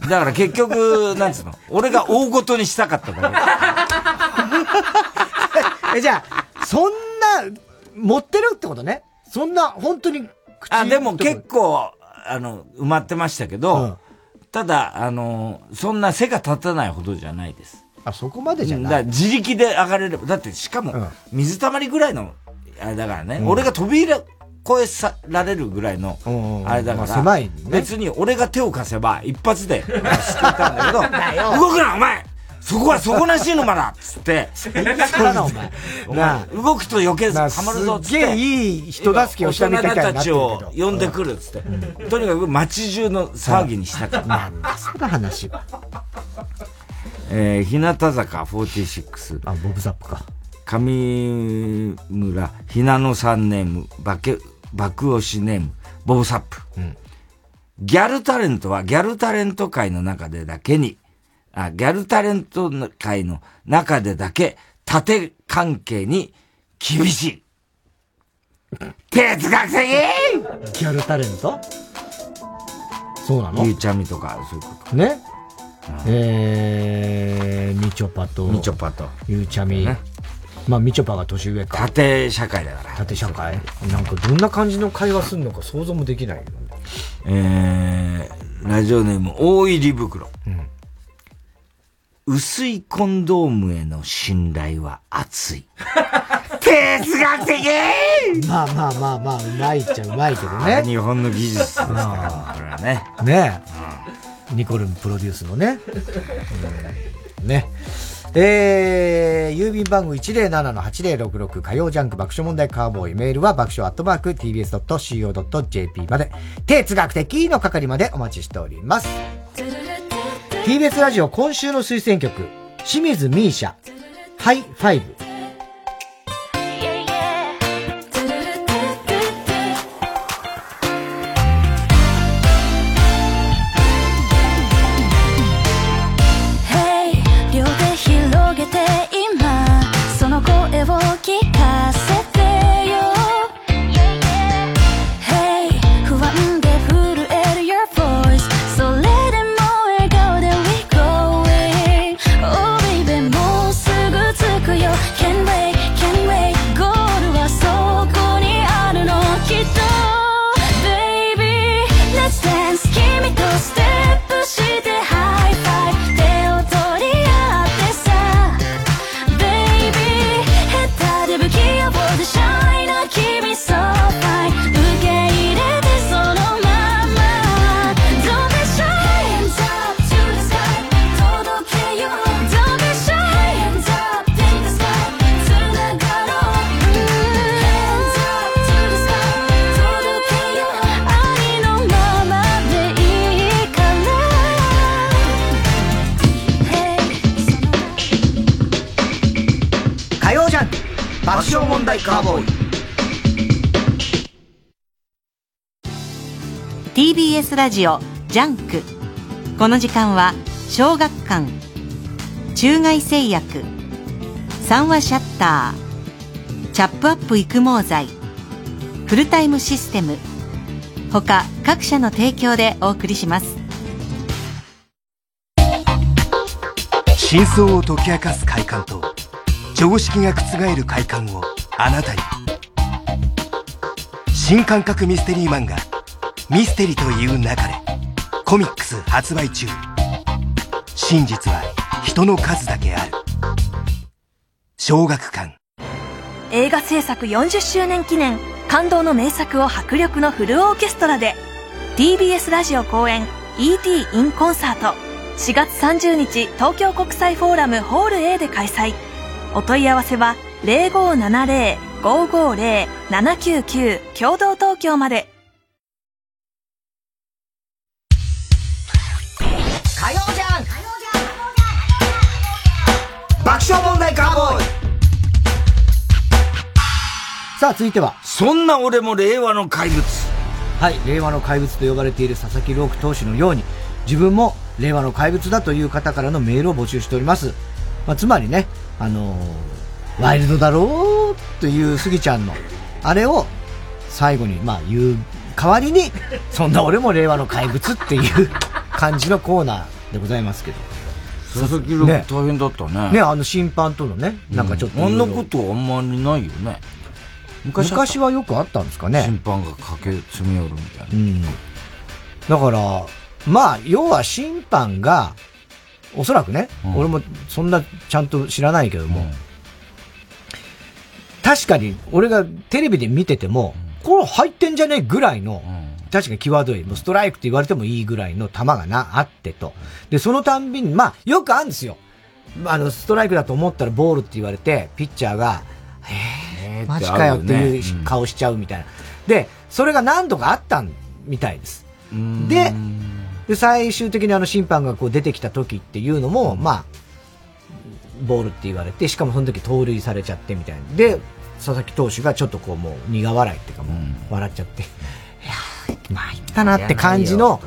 だから結局、なんつうの、俺が大ごとにしたかったから。え、じゃあ、そんな、持ってるってことね。そんな、本当に口あ、でも結構、あの、埋まってましたけど、ただ、あの、そんな背が立たないほどじゃないです。あ、そこまでじゃない。だから自力で上がれれば、だってしかも、水たまりぐらいの、あれだからね、うん。俺が飛び越えさられるぐらいの、あれだから、ね。別に俺が手を貸せば一発で 救えたんだけど、動くなお前！そこは底なし沼だ！っつって、動くと余計なあはまるぞっつって。すっげえいい人助けをしたみたいにな大人たちを呼んでくるっつって。とにかく街中の騒ぎにしたかった。なんだその話は。えー、日向坂46。あ、ボブザップか。上村ひなのさんネーム、バケ、爆押しネーム、ボブサップ。ギャルタレントはギャルタレント界の中でだけに、あ、ギャルタレント界の中でだけ縦関係に厳しい。哲学的ギャルタレント？そうなの？ゆうちゃみとか、そういうこと。ね。えー、みちょぱと、みちょぱと、ゆうちゃみ。まあ、みちょぱが年上か。縦社会だから。縦社会なんかどんな感じの会話するのか想像もできないよね。えー、ラジオネーム、大入り袋。薄いコンドームへの信頼は熱い。哲学的まあまあまあまあ、うまいっちゃうまいけどね。日本の技術ですよ。これはね。ねえ。ニコルンプロデュースのね。うんね。えー、郵便番号107-8066火曜ジャンク爆笑問題カーボーイメールは爆笑アットマーク tbs.co.jp まで哲学的の係までお待ちしております。TBS ラジオ今週の推薦曲清水美依紗 High Five TBS ラジオジャンク。この時間は小学館。中外製薬。三和シャッター。チャップアップ育毛剤。フルタイムシステム。他各社の提供でお送りします。真相を解き明かす快感と常識が覆る快感をあなたに。新感覚ミステリー漫画「ミステリという流れ」コミックス発売中。真実は人の数だけある。小学館。映画制作40周年記念感動の名作を迫力のフルオーケストラで TBS ラジオ公演 ET in コンサート4月30日東京国際フォーラムホール A で開催。お問い合わせは0570-550-799共同東京まで。火曜ジャンク爆笑問題カーボーイ。さあ続いては。そんな俺も令和の怪物。はい令和の怪物と呼ばれている佐々木朗希投手のように自分も令和の怪物だという方からのメールを募集しております、まあ、つまりねあのーワイルドだろうというスギちゃんのあれを最後にまあ言う代わりにそんな俺も令和の怪物っていう感じのコーナーでございますけど。佐々木朗希大変だったね。ねあの審判とのねなんかちょっとあんないろ。いろことあんまりないよね。昔はよくあったんですかね。審判が駆け詰め寄るみたいな。うん。だから、まあ、要は審判が、おそらくね、うん。俺もそんなちゃんと知らないけども、確かに俺がテレビで見てても、これ入ってんじゃねえぐらいの、確かに際どい、もうストライクって言われてもいいぐらいの球がな、あってと。で、そのたんびに、まあ、よくあるんですよ。あの、ストライクだと思ったらボールって言われて、ピッチャーが、えー、マジかよっていう顔しちゃうみたいな。で、それが何度かあったみたいです。で、で、最終的にあの審判がこう出てきた時っていうのも、まあ、ボールって言われて、しかもその時盗塁されちゃってみたいな。で、佐々木投手がちょっとこうもう苦笑いっていうかもう笑っちゃって、参ったなって感じの、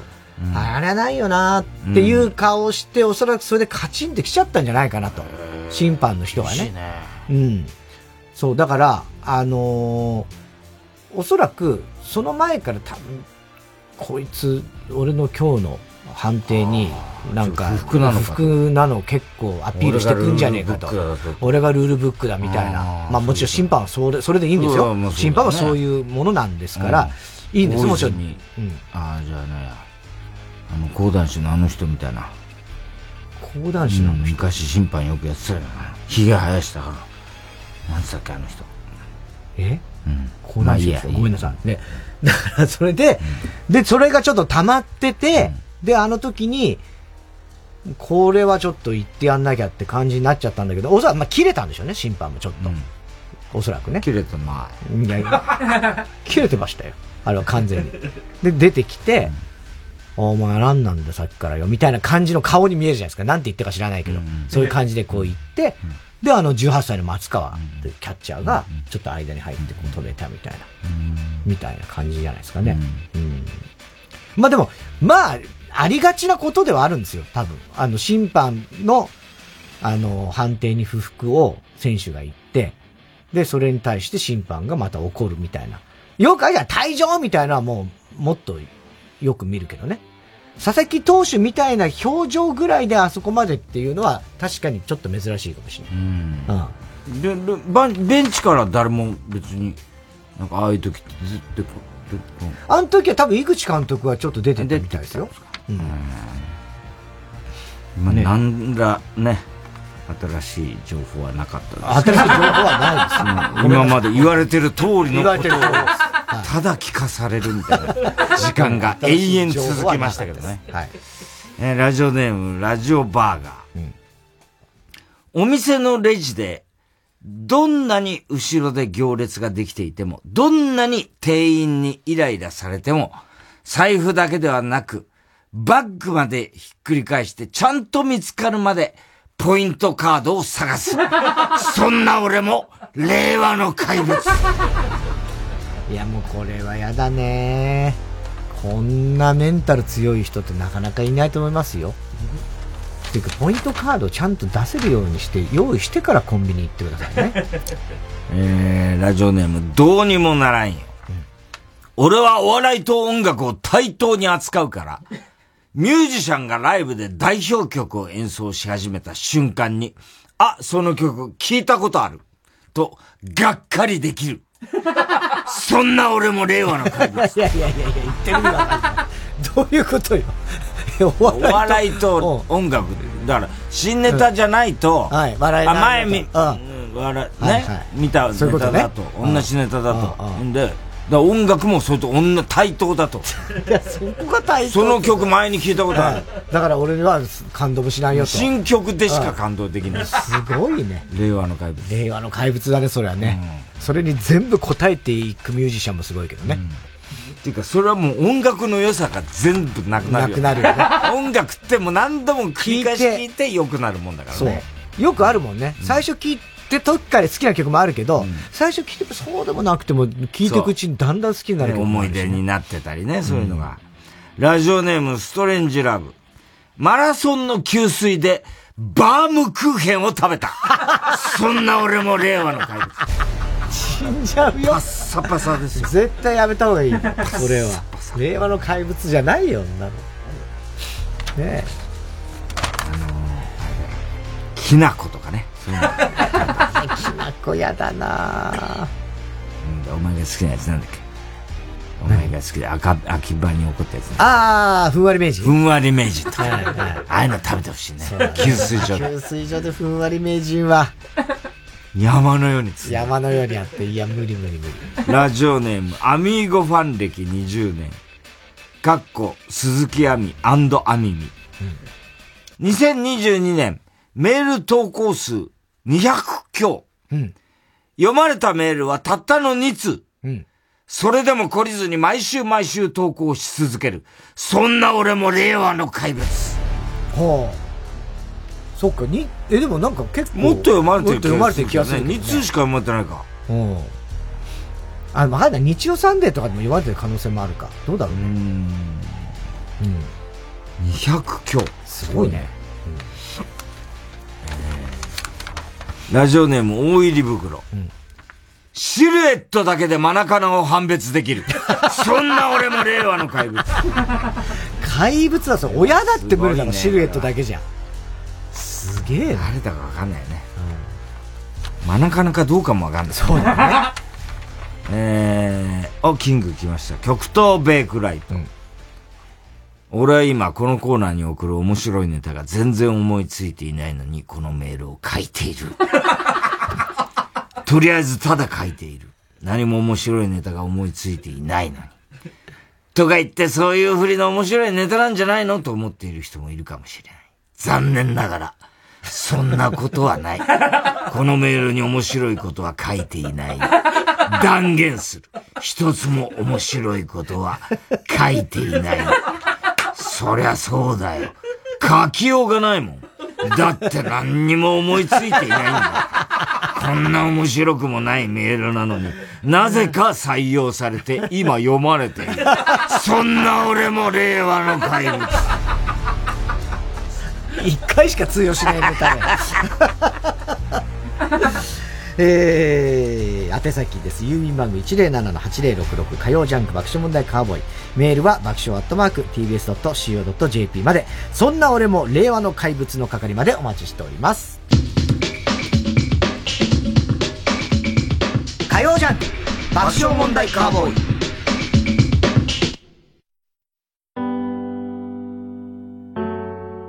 あれはないよなっていう顔をして、おそらくそれでカチンってきちゃったんじゃないかなと。審判の人がね。うん。そう、だから、あのーおそらく、その前から多分、こいつ、俺の今日の判定に、なんか、不服なのか不服なの結構アピールしてくんじゃねえかと俺がルールブックだ。みたいな。まあもちろん審判はそれ、それでいいんですよ審判はそういうものなんですから、いいんですよ、もちろん。にああ、じゃあね、あの、講談師のあの人みたいな。講談師のうん昔審判よくやってたよな。髭生やしたから。なんつったっけ、あの人。え？うん。講談師ですよまあごめんなさい。ね。だからそれで、で、それがちょっと溜まってて、で、あの時に、これはちょっと言ってやんなきゃって感じになっちゃったんだけど、おそらく、まあ、切れたんでしょうね、審判もちょっと。おそらくね。切れたな。いやいや、切れてましたよ。あれは完全に。で、出てきて、お前何なんださっきからよ、みたいな感じの顔に見えるじゃないですか。なんて言ってるか知らないけど。そういう感じでこう言って、で、あの18歳の松川っていうキャッチャーが、ちょっと間に入ってこう止めたみたいな、みたいな感じじゃないですかね。うん。まあでも、まあ、ありがちなことではあるんですよ、多分。あの、審判の、あの、判定に不服を選手が言って、で、それに対して審判がまた怒るみたいな。よくあるじゃん、退場みたいなのはもう、もっとよく見るけどね。佐々木投手みたいな表情ぐらいであそこまでっていうのは確かにちょっと珍しいかもしれない。うん。で、でベンチから誰も別に、なんかああいう時ってずっと、ずっとあの時は多分井口監督はちょっと出てたみたいですよ。うん。まあ、ねなんらね、新しい情報はなかったです。新しい情報はないですうん今まで言われてる通りのことを、ただ聞かされるみたいな時間が永遠続きましたけどね。はい。えーラジオネーム、ラジオバーガー。お店のレジで、どんなに後ろで行列ができていても、どんなに店員にイライラされても、財布だけではなく、バッグまでひっくり返して、ちゃんと見つかるまで、ポイントカードを探す。そんな俺も、令和の怪物。いやもうこれはやだねこんなメンタル強い人ってなかなかいないと思いますよ。っていうか、ポイントカードをちゃんと出せるようにして、用意してからコンビニ行ってくださいね。えー、ラジオネーム、どうにもならんよ。俺はお笑いと音楽を対等に扱うから、ミュージシャンがライブで代表曲を演奏し始めた瞬間に、あ、その曲聞いたことある。と、がっかりできる。そんな俺も令和の怪物。いやいやいやいや、言ってる意味わかんない。どういうことよ。おお笑いと音楽で。だから、新ネタじゃないと、はい、笑いあ、な前見、うん笑い、ね？はいはい、見たネタだと、同じネタだと。うんんで、だ音楽もそれと同じ対等だと。いや、そこが対その曲前に聞いたことある。だから俺には感動もしないよと。新曲でしか感動できない。すごいね。令和の怪物。令和の怪物だね、それはね。それに全部答えていくミュージシャンもすごいけどね。っていうか、それはもう音楽の良さが全部なくなるよ。なくなるよね 音楽ってもう何度も繰り返し聞いて良くなるもんだからそうね。。よくあるもんね。最初聞いて時から好きな曲もあるけど、最初聞いてもそうでもなくても、聞いていくうちにだんだん好きになる曲もあ思い出になってたりね、そういうのが。ラジオネーム、ストレンジラブ。マラソンの給水で、バームクーヘンを食べた。そんな俺も令和の怪物。死んじゃうよ。パッサパサですよ。絶対やめた方がいい。それは。令和の怪物じゃないよ、なの。ねえ。きな粉とかね。そうきなこやだ なうんお前が好きなやつなんだっけ？お前が好きで赤、秋葉に怒ったやつね。ああ、ふんわり明治。ふんわり明治とか。はいはいああいうの食べてほしいね。給水所で。給水所でふんわり名人は、山のようにつ山のようにあって、いや、無理無理無理。ラジオネーム、アミーゴファン歴20年。かっこ、鈴木亜美アミミ。2022年、メール投稿数200強。読まれたメールはたったの2通。それでも懲りずに毎週毎週投稿し続ける。そんな俺も令和の怪物。はあ。そっか、に、え、でもなんか結構。もっと読まれてるもっと読まれてる気がするね。2通しか読まれてないか。うん。あ、わかんない。日曜サンデーとかでも読まれてる可能性もあるか。どうだろうね。うん。200強。すごいね。ラジオネーム大入り袋。シルエットだけでマナカナを判別できる。そんな俺も令和の怪物。怪物はそう、親だって無理だろ、シルエットだけじゃ。すげえな。誰だかわかんないよね。マナカナかどうかもわかんない。そうだね。えー、お、キング来ました。極東ベイクライト。俺は今このコーナーに送る面白いネタが全然思いついていないのにこのメールを書いている。とりあえずただ書いている。何も面白いネタが思いついていないのに。とか言ってそういうふりの面白いネタなんじゃないのと思っている人もいるかもしれない。残念ながら、そんなことはない。このメールに面白いことは書いていない。断言する。一つも面白いことは書いていない。そりゃそうだよ。書きようがないもん。だって何にも思いついていないんだ。こんな面白くもないメールなのに、なぜか採用されて今読まれている。そんな俺も令和の怪物。一回しか通用しないネタね。えー、宛先です。郵便番号107-8066火曜ジャンク爆笑問題カーボーイ。メールは爆笑アットマーク tbs.co.jp まで。そんな俺も令和の怪物の係までお待ちしております。火曜ジャンク爆笑問題カーボーイ。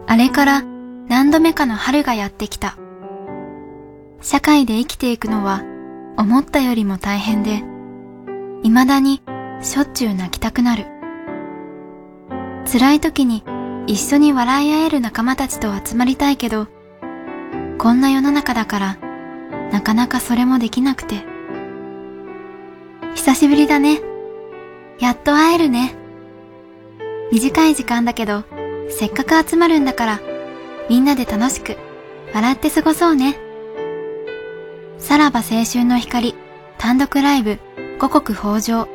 あれから何度目かの春がやってきた。社会で生きていくのは思ったよりも大変で、未だにしょっちゅう泣きたくなる。辛い時に一緒に笑い合える仲間たちと集まりたいけど、こんな世の中だから、なかなかそれもできなくて。久しぶりだね。やっと会えるね。短い時間だけど、せっかく集まるんだから、みんなで楽しく、笑って過ごそうね。さらば青春の光、単独ライブ、五穀豊穣。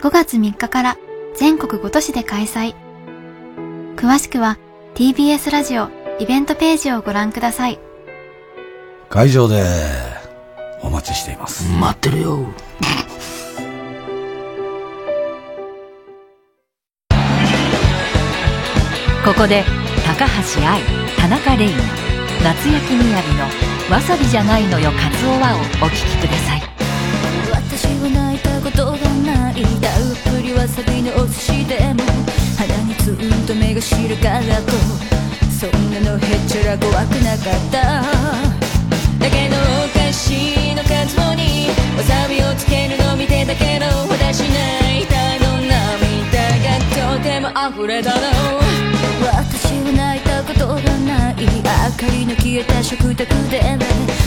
5月3日から全国5都市で開催。詳しくは TBS ラジオイベントページをご覧ください。会場でお待ちしています。待ってるよ。ここで高橋愛田中玲奈夏焼きみやびの「わさびじゃないのよカツオは」をお聴きください。私は泣いたことがないたっぷりわさびのお寿司でも鼻にツンと目が白からとそんなのへっちゃら怖くなかった。だけどお菓子のカツオにわさびをつけるの見てたけど私泣いたの涙がとても溢れたの。明かりの消えた食卓で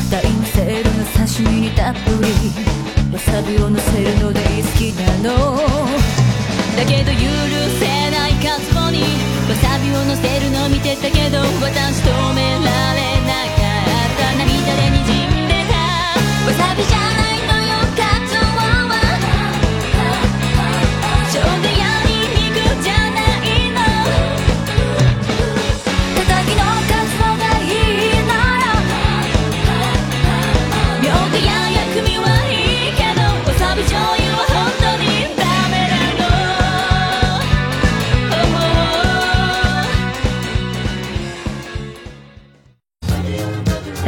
タイムセールの刺身にたっぷりわさびをのせるの大好きなの。だけど許せないカツオにわさびをのせるの見てたけど私止められ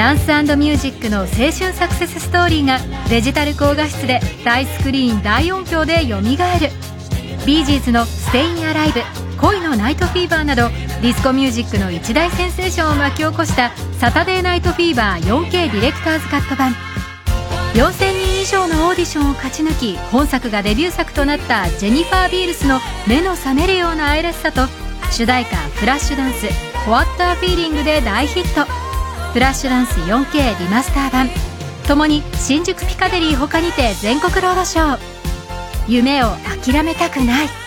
ダンスミュージックの青春サクセスストーリーがデジタル高画質で大スクリーン大音響で蘇る。ビージーズの「ステインアライブ」「恋のナイトフィーバー」などディスコミュージックの一大センセーションを巻き起こした「サタデーナイトフィーバー 4K ディレクターズカット版」4000人以上のオーディションを勝ち抜き本作がデビュー作となったジェニファー・ビールスの目の覚めるような愛らしさと主題歌「フラッシュダンス」「ホワッターフィーリング」で大ヒット。フラッシュダンス 4K リマスター版。ともに新宿ピカデリー他にて全国ロードショー夢を諦めたくない。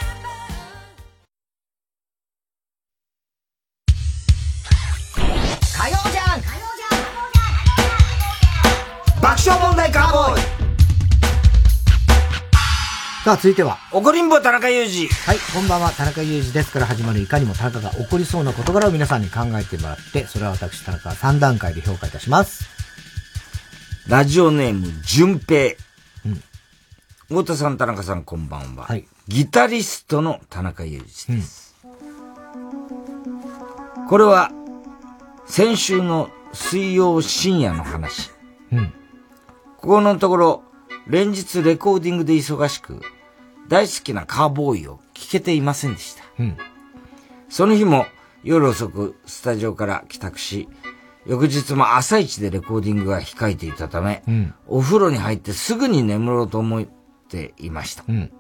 さあ、続いては。怒りんぼ田中裕二。はい、こんばんは、田中裕二ですから始まるいかにも田中が起こりそうな事柄を皆さんに考えてもらって、それは私田中が3段階で評価いたします。ラジオネーム、淳平。太田さん、田中さん、こんばんは。ギタリストの田中裕二です。これは、先週の水曜深夜の話。うんここのところ、連日レコーディングで忙しく、大好きなカーボーイを聴けていませんでした。うんその日も夜遅くスタジオから帰宅し、翌日も朝一でレコーディングが控えていたため、うんお風呂に入ってすぐに眠ろうと思っていました。うん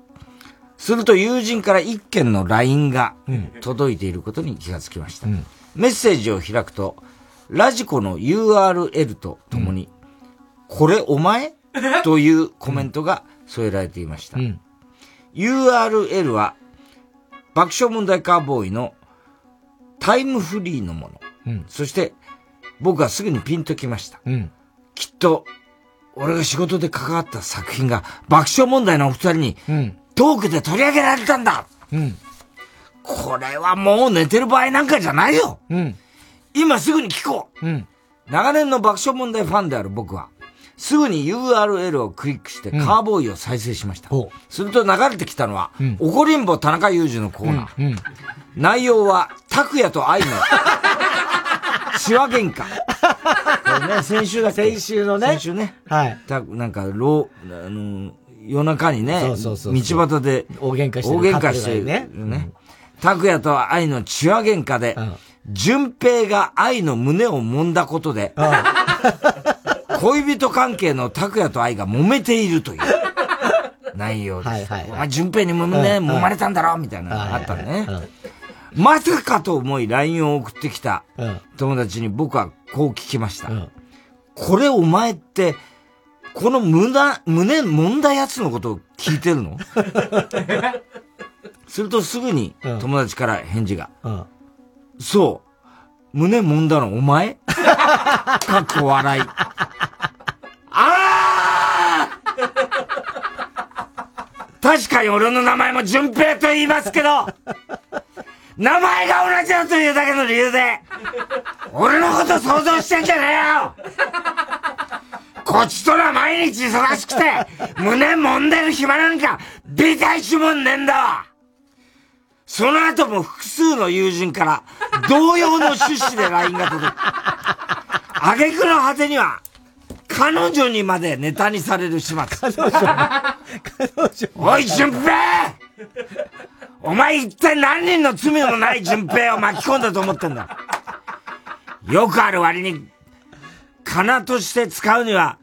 すると友人から一件の LINE が届いていることに気がつきました。メッセージを開くと、ラジコの URL とともに、これお前？というコメントが添えられていました。URL は、爆笑問題カーボーイのタイムフリーのもの。うん。そして、僕はすぐにピンときました。うん。きっと、俺が仕事で関わった作品が爆笑問題のお二人に、トークで取り上げられたんだ。うん。これはもう寝てる場合なんかじゃないよ。うん。今すぐに聞こう。うん。長年の爆笑問題ファンである僕は、すぐに URL をクリックしてカーボーイを再生しました。すると流れてきたのは、怒りんぼ田中裕二のコーナー。うん内容は、拓也と愛の、シワ喧嘩。ね、先週だっけ？先週のね先週ね。はい。たなんか、ろう、あの、夜中にね、そうそうそう道端で、大喧嘩してる大喧嘩してるカップルがいね。拓也と愛の血話喧嘩で、淳平が愛の胸を揉んだことで、恋人関係の拓也と愛が揉めているという 内容です。お前淳平に揉,、ね、うん揉まれたんだろみたいなのがあったのね。まさかと思い LINE を送ってきた友達に僕はこう聞きました。これお前って、この胸、胸揉んだやつのことを聞いてるの？するとすぐに友達から返事が。そう。胸揉んだのお前？かっこ笑い。ああ 確かに俺の名前も淳平と言いますけど、名前が同じだというだけの理由で、俺のこと想像してんじゃねえよ!こっちとら毎日忙しくて、胸揉んでる暇なんか、ビタ一もんねえんだわ!その後も複数の友人から、同様の趣旨で LINE が届く。挙句の果てには、彼女にまでネタにされる始末。彼女おい、淳平お前一体何人の罪のない淳平を巻き込んだと思ってんだよくある割に、かなとして使うには、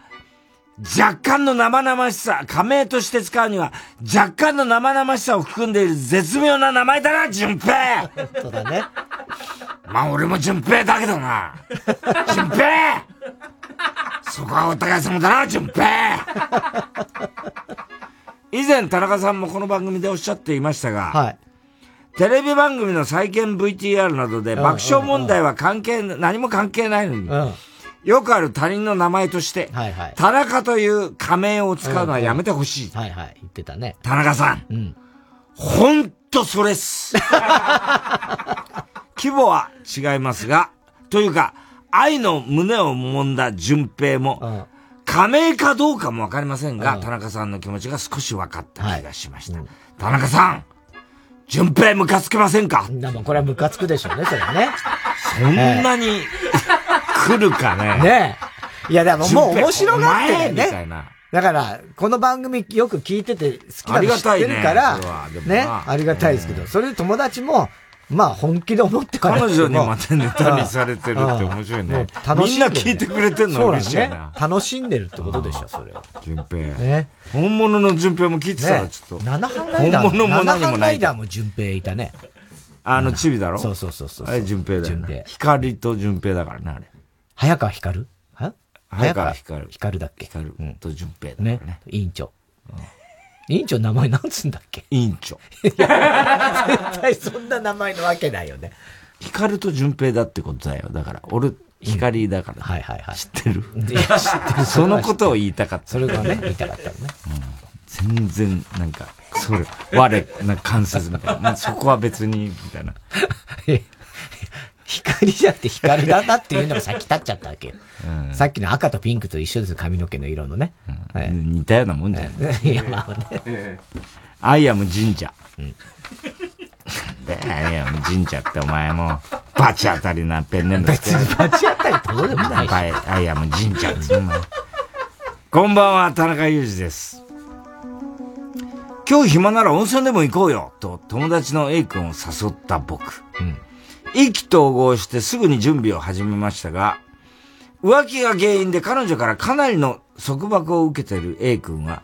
若干の生々しさ、仮名として使うには、若干の生々しさを含んでいる絶妙な名前だな、淳平そうだね。まあ俺も淳平だけどな。淳平そこはお互い様だな、淳平 以前田中さんもこの番組でおっしゃっていましたが、テレビ番組の再建 VTR などでうん爆笑問題は関係、何も関係ないのに、よくある他人の名前として、田中という仮名を使うのはやめてほしい。はいはい、言ってたね。田中さん。うん。ほんとそれっす。規模は違いますが、というか、愛の胸を揉んだ淳平も、加盟かどうかもわかりませんが、田中さんの気持ちが少し分かった気がしました。田中さん、淳平ムカつけませんか？でもこれはムカつくでしょうね、それはね。そんなに来るかね？ねえ。いや、でももう面白がってるお前みたいね。な。だから、この番組よく聞いてて好きなの知ってるからね、なありがたいですけど、それで友達も、まあ本気で思ってから彼女にまたネタにされてるって面白いね。みんな聞いてくれてんの嬉しいね。楽しんでるってことでしょ、それは。淳平。ね。本物の淳平も聞いてたらねちょっと。七班ライダーも、本物も何もない。ライダーも順平いたね。あの、チビだろ？そうそうそうそう。あれ淳平だよ順ね。光と淳平だからね、あれ。早川光？るは？早川光る。光るだっけ？光と淳平だ。ね。委員長。委員長名前なんつうんだっけ？委員長。いや絶対そんな名前のわけないよね。光と淳平だってことだよ。だから、俺、光だから。はいはいはい。知ってる？知ってるそのことを言いたかった。それがね、言いたかったのね。全然、なんか、それ、我、なんか関節みたいな。まあそこは別に、みたいな。光じゃなくて光だなっていうのが先立っちゃったわけよ。さっきの赤とピンクと一緒ですよ、髪の毛の色のね。はい似たようなもんじゃん。いや、まあね。I am 神社。で、 I am 神社ってお前も、バチ当たりなペンネーム別にバチ当たりってどうでもないし I am 神社ってお前こんばんは、田中裕二です。今日暇なら温泉でも行こうよと友達の A 君を誘った僕。意気投合してすぐに準備を始めましたが、浮気が原因で彼女からかなりの束縛を受けている A 君は、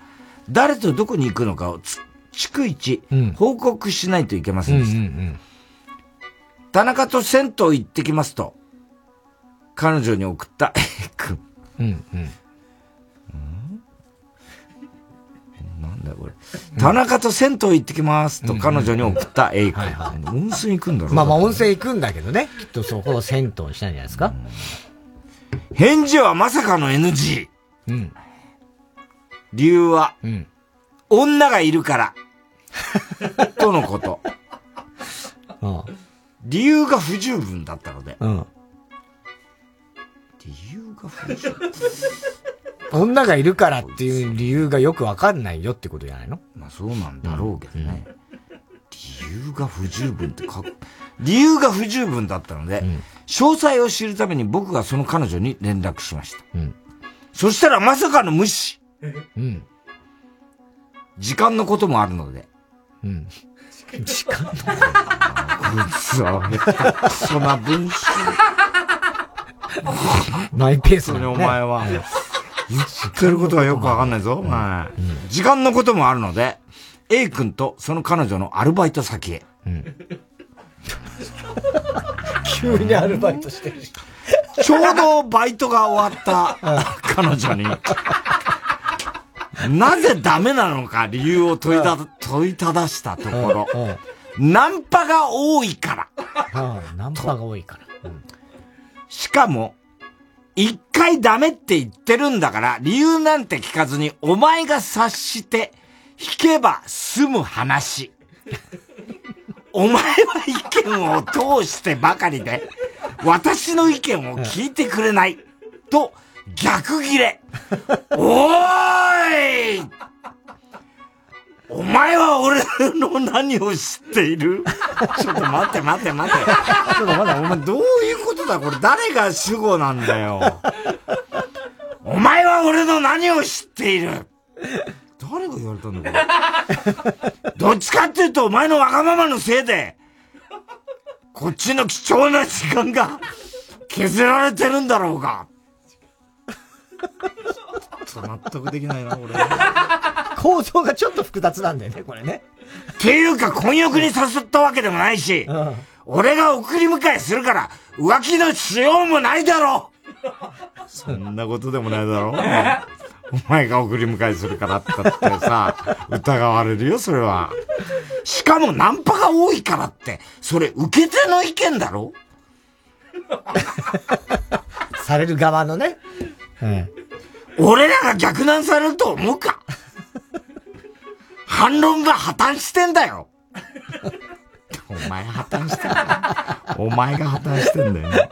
誰とどこに行くのかをつ逐一報告しないといけませんでした。田中と銭湯行ってきますと、彼女に送った A 君。うんうん。なんだよこれ。田中と銭湯行ってきますと彼女に送った A 君。温泉行くんだろまあまあ温泉行くんだけどね。きっとそこを銭湯にしたんじゃないですか？返事はまさかの NG。うん。理由は、うん。女がいるから。とのこと。理由が不十分だったので。うん。理由が不十分。女がいるからっていう理由がよくわかんないよってことじゃないの？まあそうなんだろうけどね。理由が不十分ってか、理由が不十分だったので、詳細を知るために僕がその彼女に連絡しました。そしたらまさかの無視。うん。時間のこともあるので。うん。時間のこいつは、下手くそな文章。マイペースになのねお前は。言ってることはよくわかんないぞ、お前。時間のこともあるので、A 君とその彼女のアルバイト先へ。急にアルバイトしてるし。ちょうどバイトが終わった彼女に、なぜダメなのか理由を問いた、問いただしたところ、ナンパが多いから。ナンパが多いから。しかも、一回ダメって言ってるんだから、理由なんて聞かずに、お前が察して、弾けば済む話。お前は意見を通してばかりで、私の意見を聞いてくれない。と、逆ギレ。おーいお前は俺の何を知っている？ちょっと待って待って待って。ちょっと待って、お前どういうことだこれ？誰が主語なんだよ？お前は俺の何を知っている？誰が言われたんだこれ？どっちかっていうとお前のわがままのせいで、こっちの貴重な時間が削られてるんだろうが。ちょっと納得できないな、俺。構造がちょっと複雑なんだよね、これね。っていうか、婚欲に誘ったわけでもないし、俺が送り迎えするから、浮気のしようもないだろそんなことでもないだろお前が送り迎えするからって言ってさ、疑われるよ、それは。しかもナンパが多いからって、それ受け手の意見だろされる側のね。俺らが逆難されると思うか？反論が破綻してんだよお前破綻してんだよ。お前が破綻してんだよね。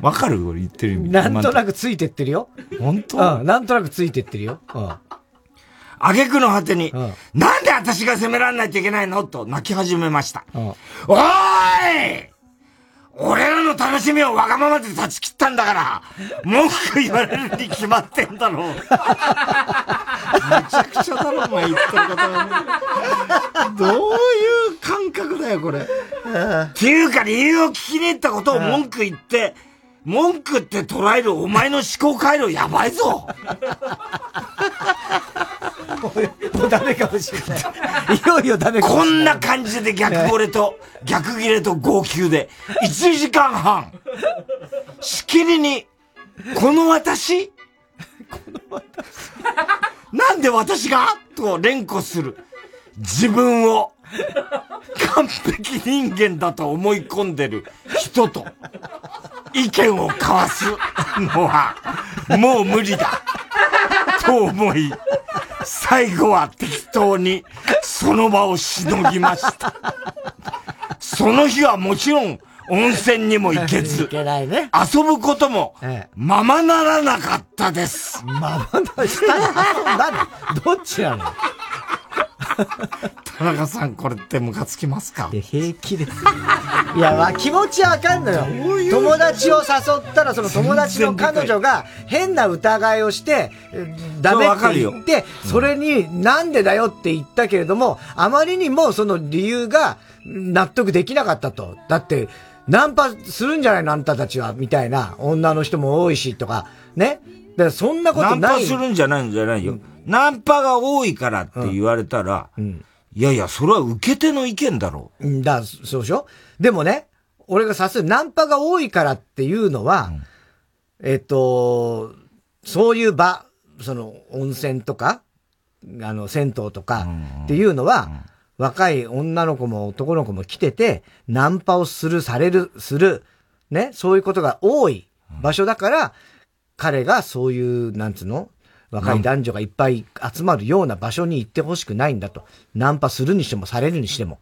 わかる？俺言ってる意味。なんとなくついてってるよ。本当？うん、なんとなくついてってるよ。うん。挙句の果てに、なんで私が責められないといけないの？と泣き始めました。うん。おーい俺らの楽しみをわがままで断ち切ったんだから、文句言われるに決まってんだろう。めちゃくちゃだろ、お前言ってることはね。どういう感覚だよ、これ。っていうか理由を聞きに行ったことを文句言って、文句って捉えるお前の思考回路やばいぞ。もうダメかもしれない。いよいよダメかもこんしれない。な感じで逆惚れと、逆切れと号泣で、1時間半。しきりに、この私 なんで私が？と連呼する。自分を、完璧人間だと思い込んでる人と、意見を交わすのは、もう無理だ。と思い、最後は適当にその場をしのぎました。その日はもちろん温泉にも行けず。いけないね。遊ぶことも、ままならなかったです。ままな、したら遊んだの？どっちなの？田中さん、これってムカつきますか？平気です。いや、まあ気持ちはわかんのよ。友達を誘ったら、その友達の彼女が変な疑いをして、えダメって言って、それになんでだよって言ったけれども、あまりにもその理由が納得できなかったと。だって、ナンパするんじゃないの？あんたたちは、みたいな女の人も多いし、とか、ね？だからそんなことナンない。パするんじゃないんじゃないよ。ナンパが多いからって言われたら、いやいや、それは受け手の意見だろう。んだ、そうでしょ？でもね、俺がさすナンパが多いからっていうのは、えっと、そういう場、その温泉とか、あの、銭湯とかっていうのは、若い女の子も男の子も来てて、ナンパをする、される、する、ね、そういうことが多い場所だから、彼がそういう、なんつうの？若い男女がいっぱい集まるような場所に行ってほしくないんだと。ナンパするにしてもされるにしても。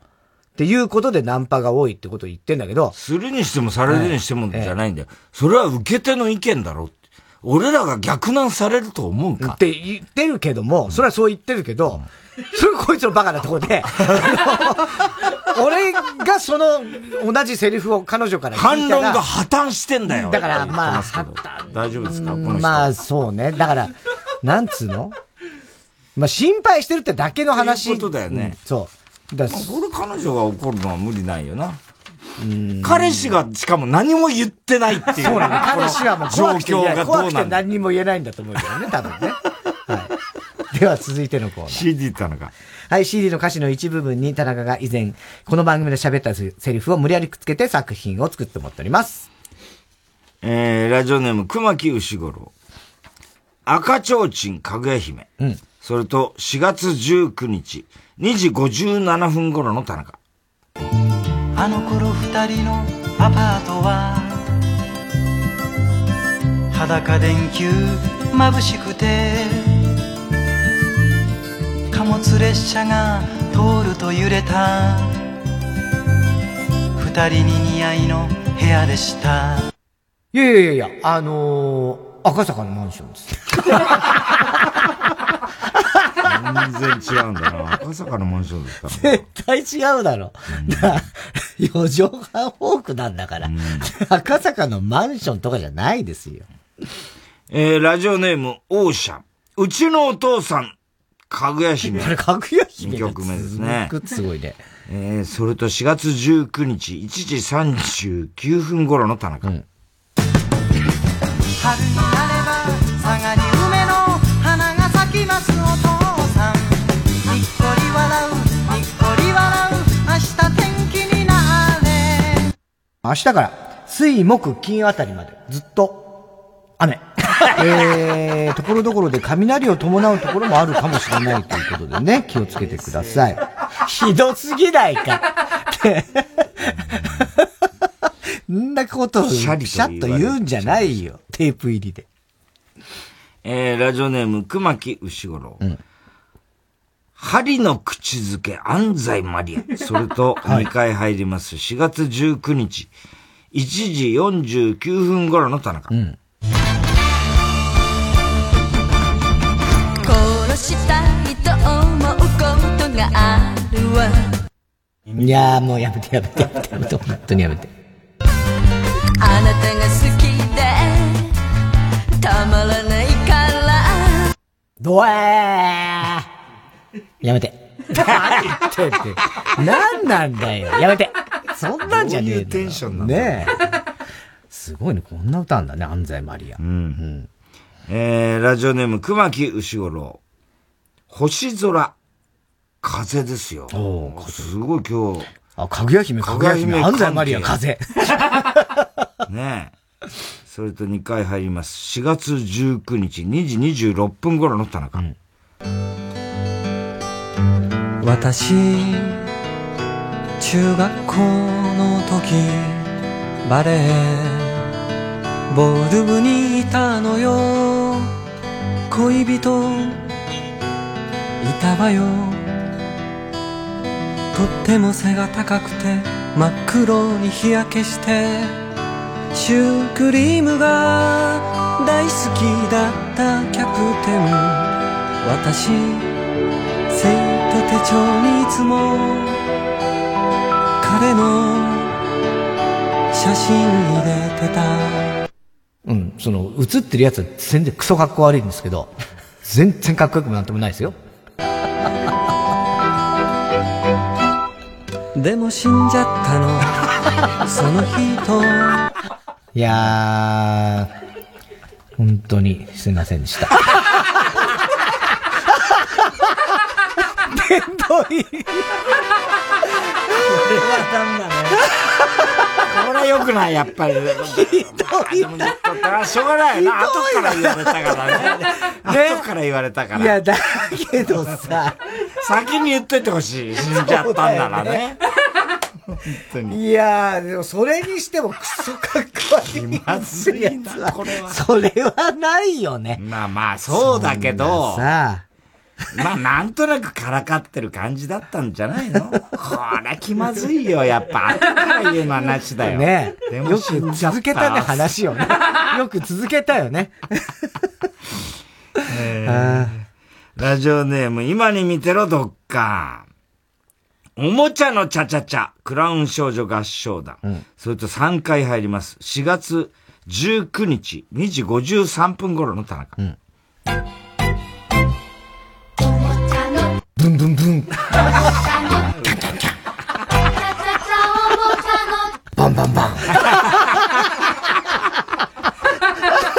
っていうことでナンパが多いってことを言ってんだけど。するにしてもされるにしてもじゃないんだよ。それは受け手の意見だろって。俺らが逆難されると思うかって言ってるけども、それはそう言ってるけど、それこいつのバカなところで、俺がその同じセリフを彼女から聞いたら反論が破綻してんだよ。だからまあ、大丈夫ですか？この人。まあそうね。だから、なんつうの？まあ心配してるってだけの話。そういうことだよねうんそう。だまあそれ彼女が怒るのは無理ないよな。彼氏がしかも何も言ってないっていう。そうなの。彼氏はもう状況が怖くてどうなんだ。何にも言えないんだと思うけどね、多分ね。はい。では続いてのコーナー。CD 田中。はい、CD の歌詞の一部分に田中が以前、この番組で喋ったセリフを無理やりくっつけて作品を作ってもらっております。えー、ラジオネーム、熊木牛五郎。赤ちょうちんかぐや姫。それと、4月19日、2時57分頃の田中。あの頃二人のアパートは裸電球眩しくて貨物列車が通ると揺れた二人に似合いの部屋でしたいやいやいやいや、あのー、赤坂のマンションです。全然違うんだな。赤坂のマンションだったの。絶対違うだろ。な四畳半フォークなんだから。赤坂のマンションとかじゃないですよ。えー、ラジオネーム、オーシャン。うちのお父さん、かぐや姫。あれ、かぐや姫2曲目ですね。すごいね。えー、それと4月19日、1時39分頃の田中。春になれば佐賀に梅の花が咲きますお父さんにっこり笑うにっこり笑う明日天気になれ明日から、水木金あたりまで、ずっと、雨。えー、ところどころで雷を伴うところもあるかもしれないということでね、気をつけてください。ひどすぎないか。んなことを、ピシャッと言うんじゃないよ。テープ入りで。えー、ラジオネーム、熊木牛五郎。針の口づけ安西マリア。それと、2回入ります。4月19日、1時49分頃の田中。殺したいと思うことがあるわいやーもうやめてやめてやめてやめて、本当にやめて。あなたが好きでたまらないからドエーやめて。何言ってんって。何なんだよ。やめて。そんなんじゃねえどういうテンションなんだねえ。すごいね。こんな歌あんだね。安西マリア。うん。えー、ラジオネーム、熊木牛五郎。星空、風ですよ。すごい今日。あ、かぐや姫、かぐや姫、安西マリア、風。ねえ。それと2回入ります。4月19日、2時26分頃の田中。私中学校の時バレーボール部にいたのよ恋人いたわよとっても背が高くて真っ黒に日焼けしてシュークリームが大好きだったキャプテン。私生徒手帳にいつも彼の写真入れてた。うん、その、映ってるやつは全然クソ格好悪いんですけど、全然かっこよくもなんともないですよ。でも死んじゃったの。その人いやー、本当にすいませんでした。ひどい。これはダメだね。これは良くない、やっぱり。ひどいな。しょうがないよな。後から言われたからね。後から言われたから。いや、だけどさ。先に言っといてほしい。死んじゃったんならね。本当に。いやー、でもそれにしてもクソかっこ悪い。まずいな、これは。それはないよね。まあまあ、そうだけど。さまあ、なんとなくからかってる感じだったんじゃないの？これ気まずいよ、やっぱ。後から言うのはなしだよ。ねでもよく続けたね、話をね。よく続けたよね。えーラジオネーム、今に見てろ、どっか。おもちゃのチャチャチャ、クラウン少女合唱団。それと3回入ります。4月19日、2時53分頃の田中。ブンブンブン。バンバンバン。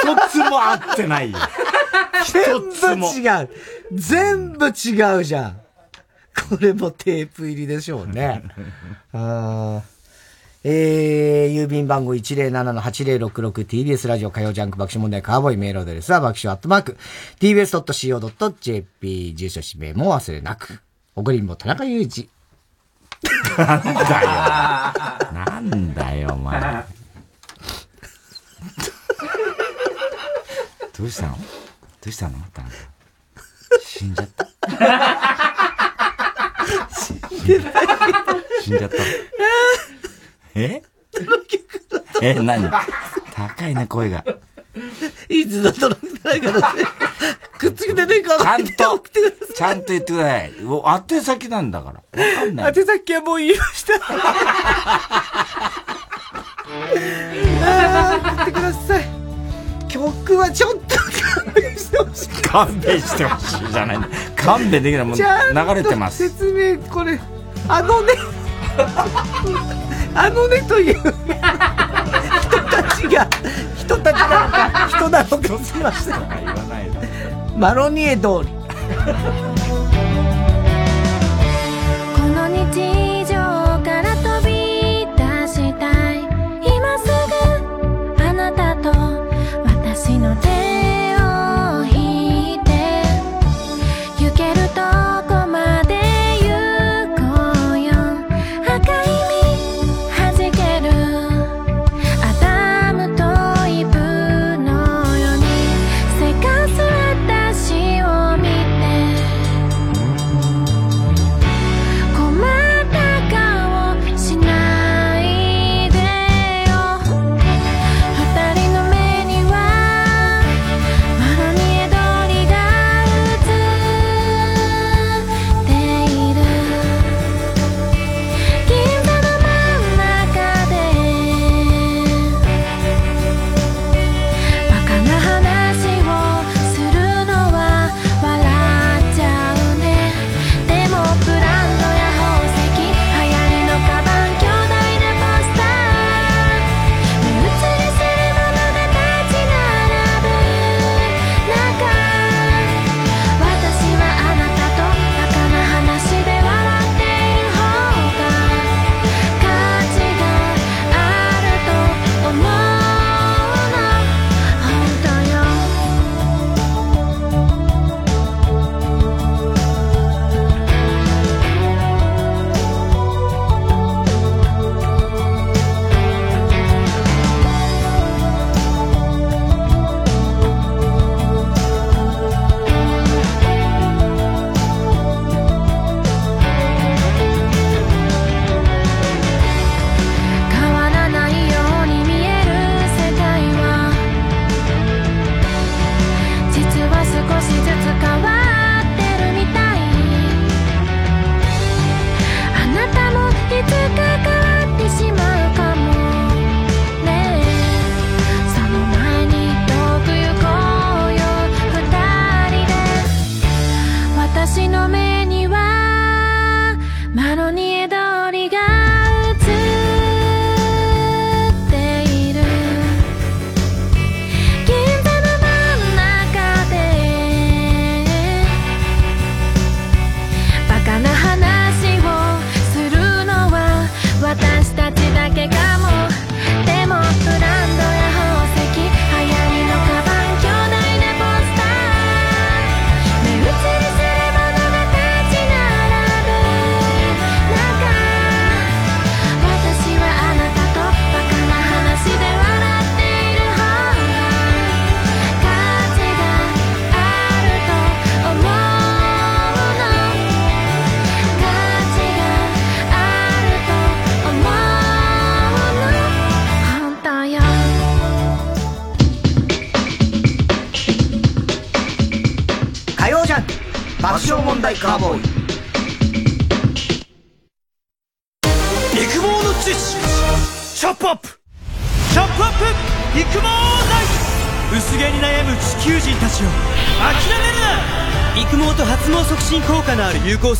一つも合ってないよ。全部違う。全部違うじゃん。これもテープ入りでしょうね。あーえー、郵便番号 107-8066TBS ラジオ火曜ジャンク爆笑問題カーボーイメールアドレスは爆笑アットマーク tbs.co.jp 住所氏名も忘れなく。おごりんぼ田中裕二。なんだよ。なんだよ、お前。どうしたの？どうしたの？田中死んじゃった？死んでない。死んじゃった。え？え、何？高いね、声が。いつだとらないからね。くっつけてねえかちゃんと、ちゃんと言ってください。先なんだから。わかんない。宛先はもう言いました。あー送ってください。曲はちょっと勘弁してほしい。勘弁してほしいじゃない。勘弁できない。もんと流れてます。説明、これ、あのね、あのねという人たちが、人たちなのか、人なのか、すいません。マロニエ通り。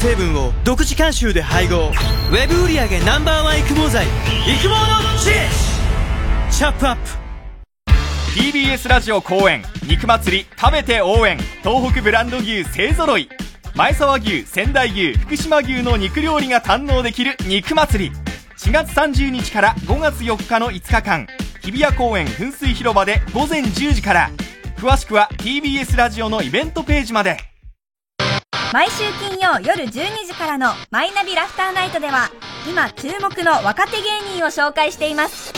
成分を独自監修で配合。ウェブ売上 Ｎｏ.1 育毛剤。育毛の知識チャップアップ。TBS ラジオ公演。肉祭り。食べて応援。東北ブランド牛勢ぞろい。前沢牛仙台牛福島牛の肉料理が堪能できる。肉祭り。4月30日から5月4日の5日間。日比谷公園噴水広場で午前10時から。詳しくは TBS ラジオのイベントページまで。毎週金曜夜12時からの「マイナビラフターナイト」では今注目の若手芸人を紹介しています。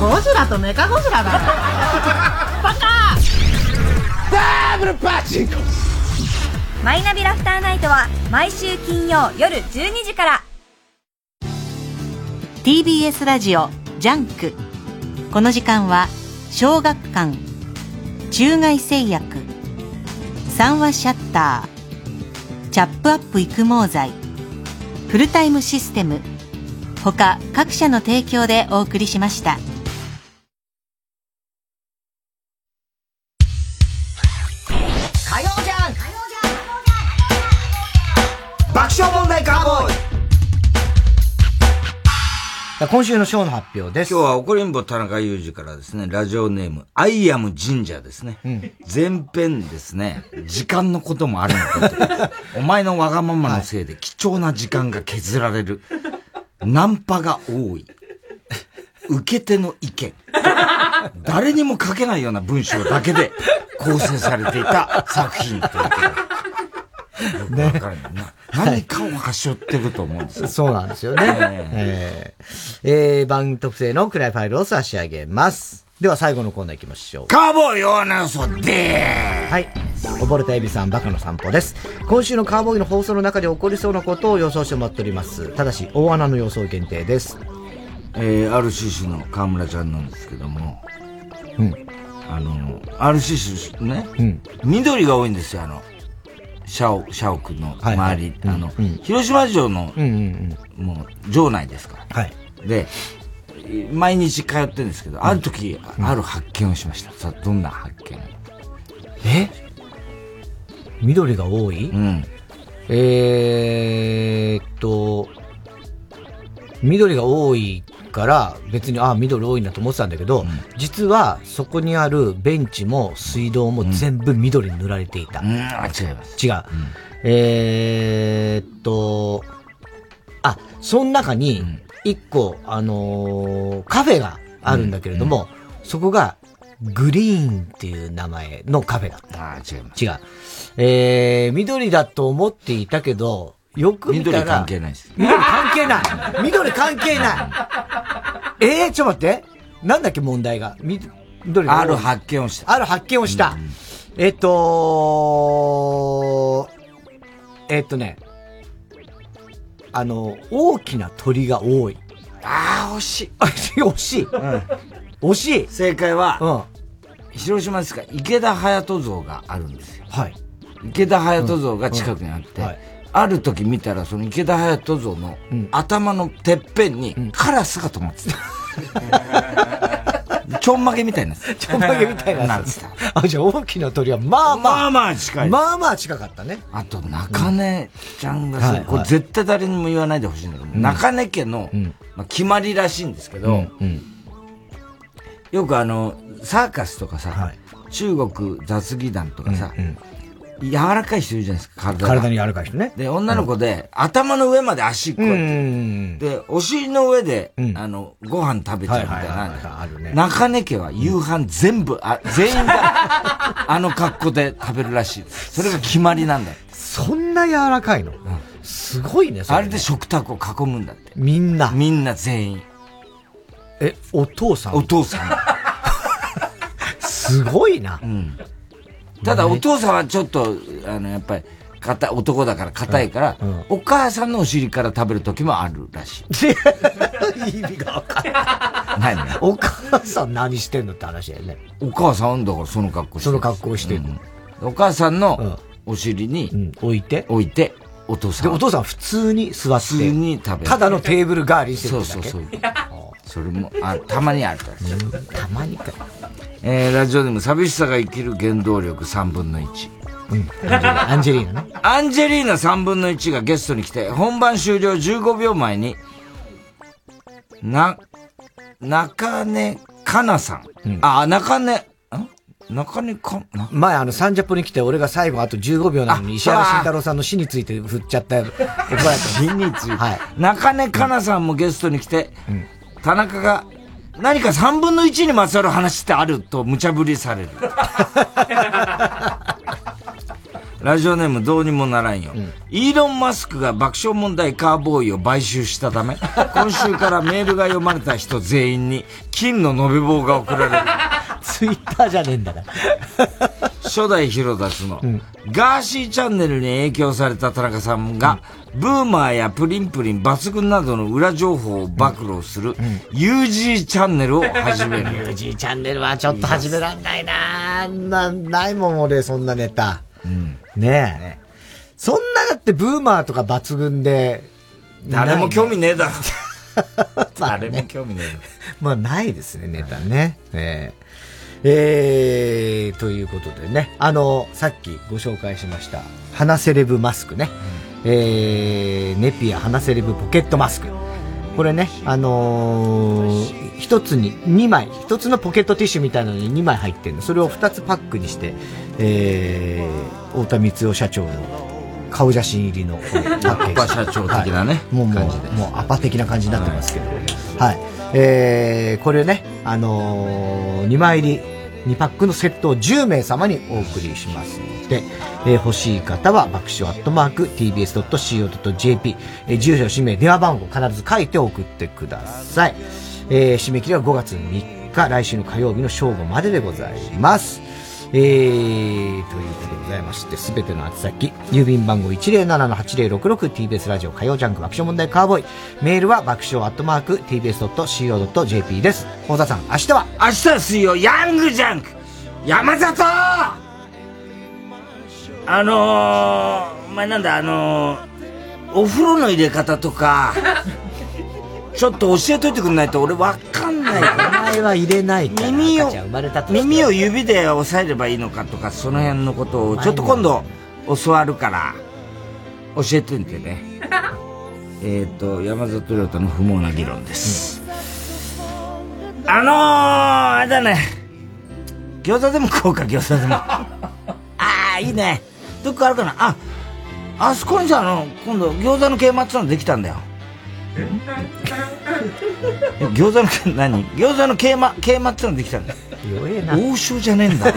ゴジラとメカゴジラだ。バカダブルパチンコマイナビラフターナイトは毎週金曜夜12時から。TBS ラジオジャンク。この時間は小学館中外製薬三話シャッターチャップアップ育毛剤。フルタイムシステム。他各社の提供でお送りしました。今週のショーの発表です。今日は怒りんぼ田中裕二からですね、ラジオネーム、アイアム神社ですね。前編ですね、時間のこともあるのかと。お前のわがままのせいで貴重な時間が削られる。ナンパが多い。受け手の意見。誰にも書けないような文章だけで構成されていた作品ということで。ね、わかるな。何かを発しょってると思うんですよ。そうなんですよね。えー、えー、番組特製の暗いファイルを差し上げます。では最後のコーナー行きましょう。カーボーイ用の嘘ではい。溺れたエビさん、バカの散歩です。今週のカーボーイの放送の中で起こりそうなことを予想してもらっております。ただし、大穴の予想限定です。えー、RCC の河村ちゃんなんですけども、うん。あの、RCC ね、うん、緑が多いんですよ、あの、シャオ、シャオ君の周り、あの、うん、広島城の、うんうんうん、もう、城内ですから。はい。で、毎日通ってるんですけど、ある時、ある発見をしました。さあ、どんな発見？え？緑が多い？うん。えーっと、緑が多いから、別に、あ、緑多いなと思ってたんだけど、うん、実はそこにあるベンチも水道も全部緑に塗られていた。うん、違います。違う。うん、えーっと、あ、その中に、一個、あのー、カフェがあるんだけれども、そこが、グリーンっていう名前のカフェだった。ああ、違います。違う。えー、緑だと思っていたけど、よく見たら。緑関係ないです。緑関係ない。緑関係ない。えー、ちょっと待って。なんだっけ問題が？緑ある発見をした。ある発見をした。うん、えっとえっとね。あの、大きな鳥が多い。ああ、惜しい。惜しい。うん。惜しい。正解は、うん、広島ですか、池田隼人像があるんですよ。はい。池田隼人像が近くにあって、うんはい、ある時見たら、その池田隼人像の頭のてっぺんにカラスが止まってた。ちょんまげみたいなちょんまげみたいなやつ。あ、じゃあ大きな鳥はまあまあ。まあまあ近い。まあまあ近かったね。あと、中根ちゃんがさ、これ絶対誰にも言わないでほしいんだけど、中根家の、まあ、決まりらしいんですけど、よくあの、サーカスとかさ、中国雑技団とかさ、柔らかい人いるじゃないですか、体体に柔らかい人ね。で、女の子で、頭の上まで足こうやって。で、お尻の上で、あの、ご飯食べちゃうみたいな。中根家は夕飯全部、あ、全員が、あの格好で食べるらしい。それが決まりなんだそんな柔らかいの？すごいね、あれで食卓を囲むんだって。みんな。みんな全員。え、お父さん？お父さん。すごいな。うん。ただお父さんはちょっと、あの、やっぱり、硬い、男だから硬いから、うんうん、お母さんのお尻から食べる時もあるらしい。意味がわかんない。何お母さん何してんのって話だよね。お母さんだからその格好してその格好してんの、うん、お母さんのお尻に、置いて置いて、お父さん。で、お父さん普通に座って。普通に食べるただのテーブル代わりにしてるだけそうんそうそう。それも、あ、たまにあるからたまにか。えー、ラジオネーム、寂しさが生きる原動力3分の1。うん。アンジェリーナね。アンジェリーナ3分の1がゲストに来て、本番終了15秒前に、な、中根かなさん。あ、中根、ん？中根か、な？前あの30分に来て俺が最後あと15秒なのに石原慎太郎さんの死について振っちゃった怒られた。死について。中根かなさんもゲストに来て、田中が、何か3分の1にまつわる話ってあると無茶ぶりされる。ラジオネームどうにもならんよ。イーロン・マスクが爆笑問題カーボーイを買収したため、今週からメールが読まれた人全員に金の延べ棒が送られる。ツイッターじゃねえんだから。初代ヒロダスの、ガーシーチャンネルに影響された田中さんが、ブーマーやプリンプリン抜群などの裏情報を暴露する、UG チャンネルを始める。UG チャンネルはちょっと始めらんないなな、ないもん俺、そんなネタ。ねえ。そんなだってブーマーとか抜群で、誰も興味ねえだろ。まあ誰も興味ねえだまあないですね、ネタね。えーえー、ということでね、あの、さっきご紹介しました、花セレブマスクね。えー、ネピア花セレブポケットマスク。これね、あのー一つに2枚、一つのポケットティッシュみたいなのに2枚入ってるの。それを2つパックにして、えー、太田光代社長の顔写真入りのパッケージ。アパ社長的なねはいもう、もう、もうアパ的な感じになってますけど。はい。えー、これね、あのー、2枚入り、2パックのセットを10名様にお送りしますので、えー欲しい方は爆笑アットマーク tbs.co.jp、えー住所、氏名、電話番号必ず書いて送ってください。えー締め切りは5月3日、来週の火曜日の正午まででございます。えー、ということでございまして、すべての宛先、郵便番号 107-8066TBS ラジオ火曜ジャンク爆笑問題カーボーイ。メールは爆笑アットマーク TBS.CO.JP です。大田さん、明日は明日は水曜、ヤングジャンク山里あのー、お前なんだ、あのー、お風呂の入れ方とか、ちょっと教えといてくんないと俺わかんない。お前は入れないから。耳を耳を指で押さえればいいのかとか、その辺のことを、ちょっと今度教わるから、教えてんてね。えっと、山里亮太の不毛な議論です。あのー、あれだね。餃子でも食おうか、餃子でも。ああ、いいね。どっかあるかなあ、あそこにさ、あの、今度、餃子の桂馬ってのできたんだよ。え餃子の桂、何？餃子の桂馬、桂馬ってのできたんだよ。弱えな。王将じゃねえんだ。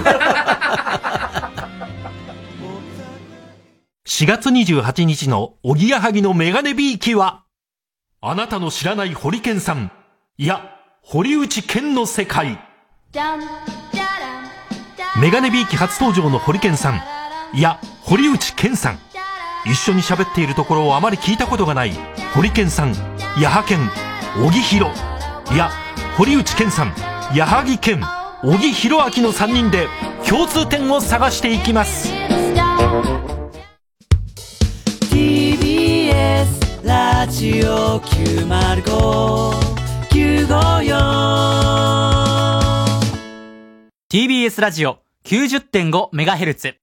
4月28日のおぎやはぎのメガネビーキは、あなたの知らない堀健さん、いや、堀内健の世界。メガネビーキ初登場の堀健さん、いや、堀内健さん。一緒に喋っているところをあまり聞いたことがない、堀健さん、矢作健、小木弘。いや、堀内健さん、矢作健、小木弘明の3人で共通点を探していきます。TBS ラジオ905954 TBS ラジオ 90.5MHz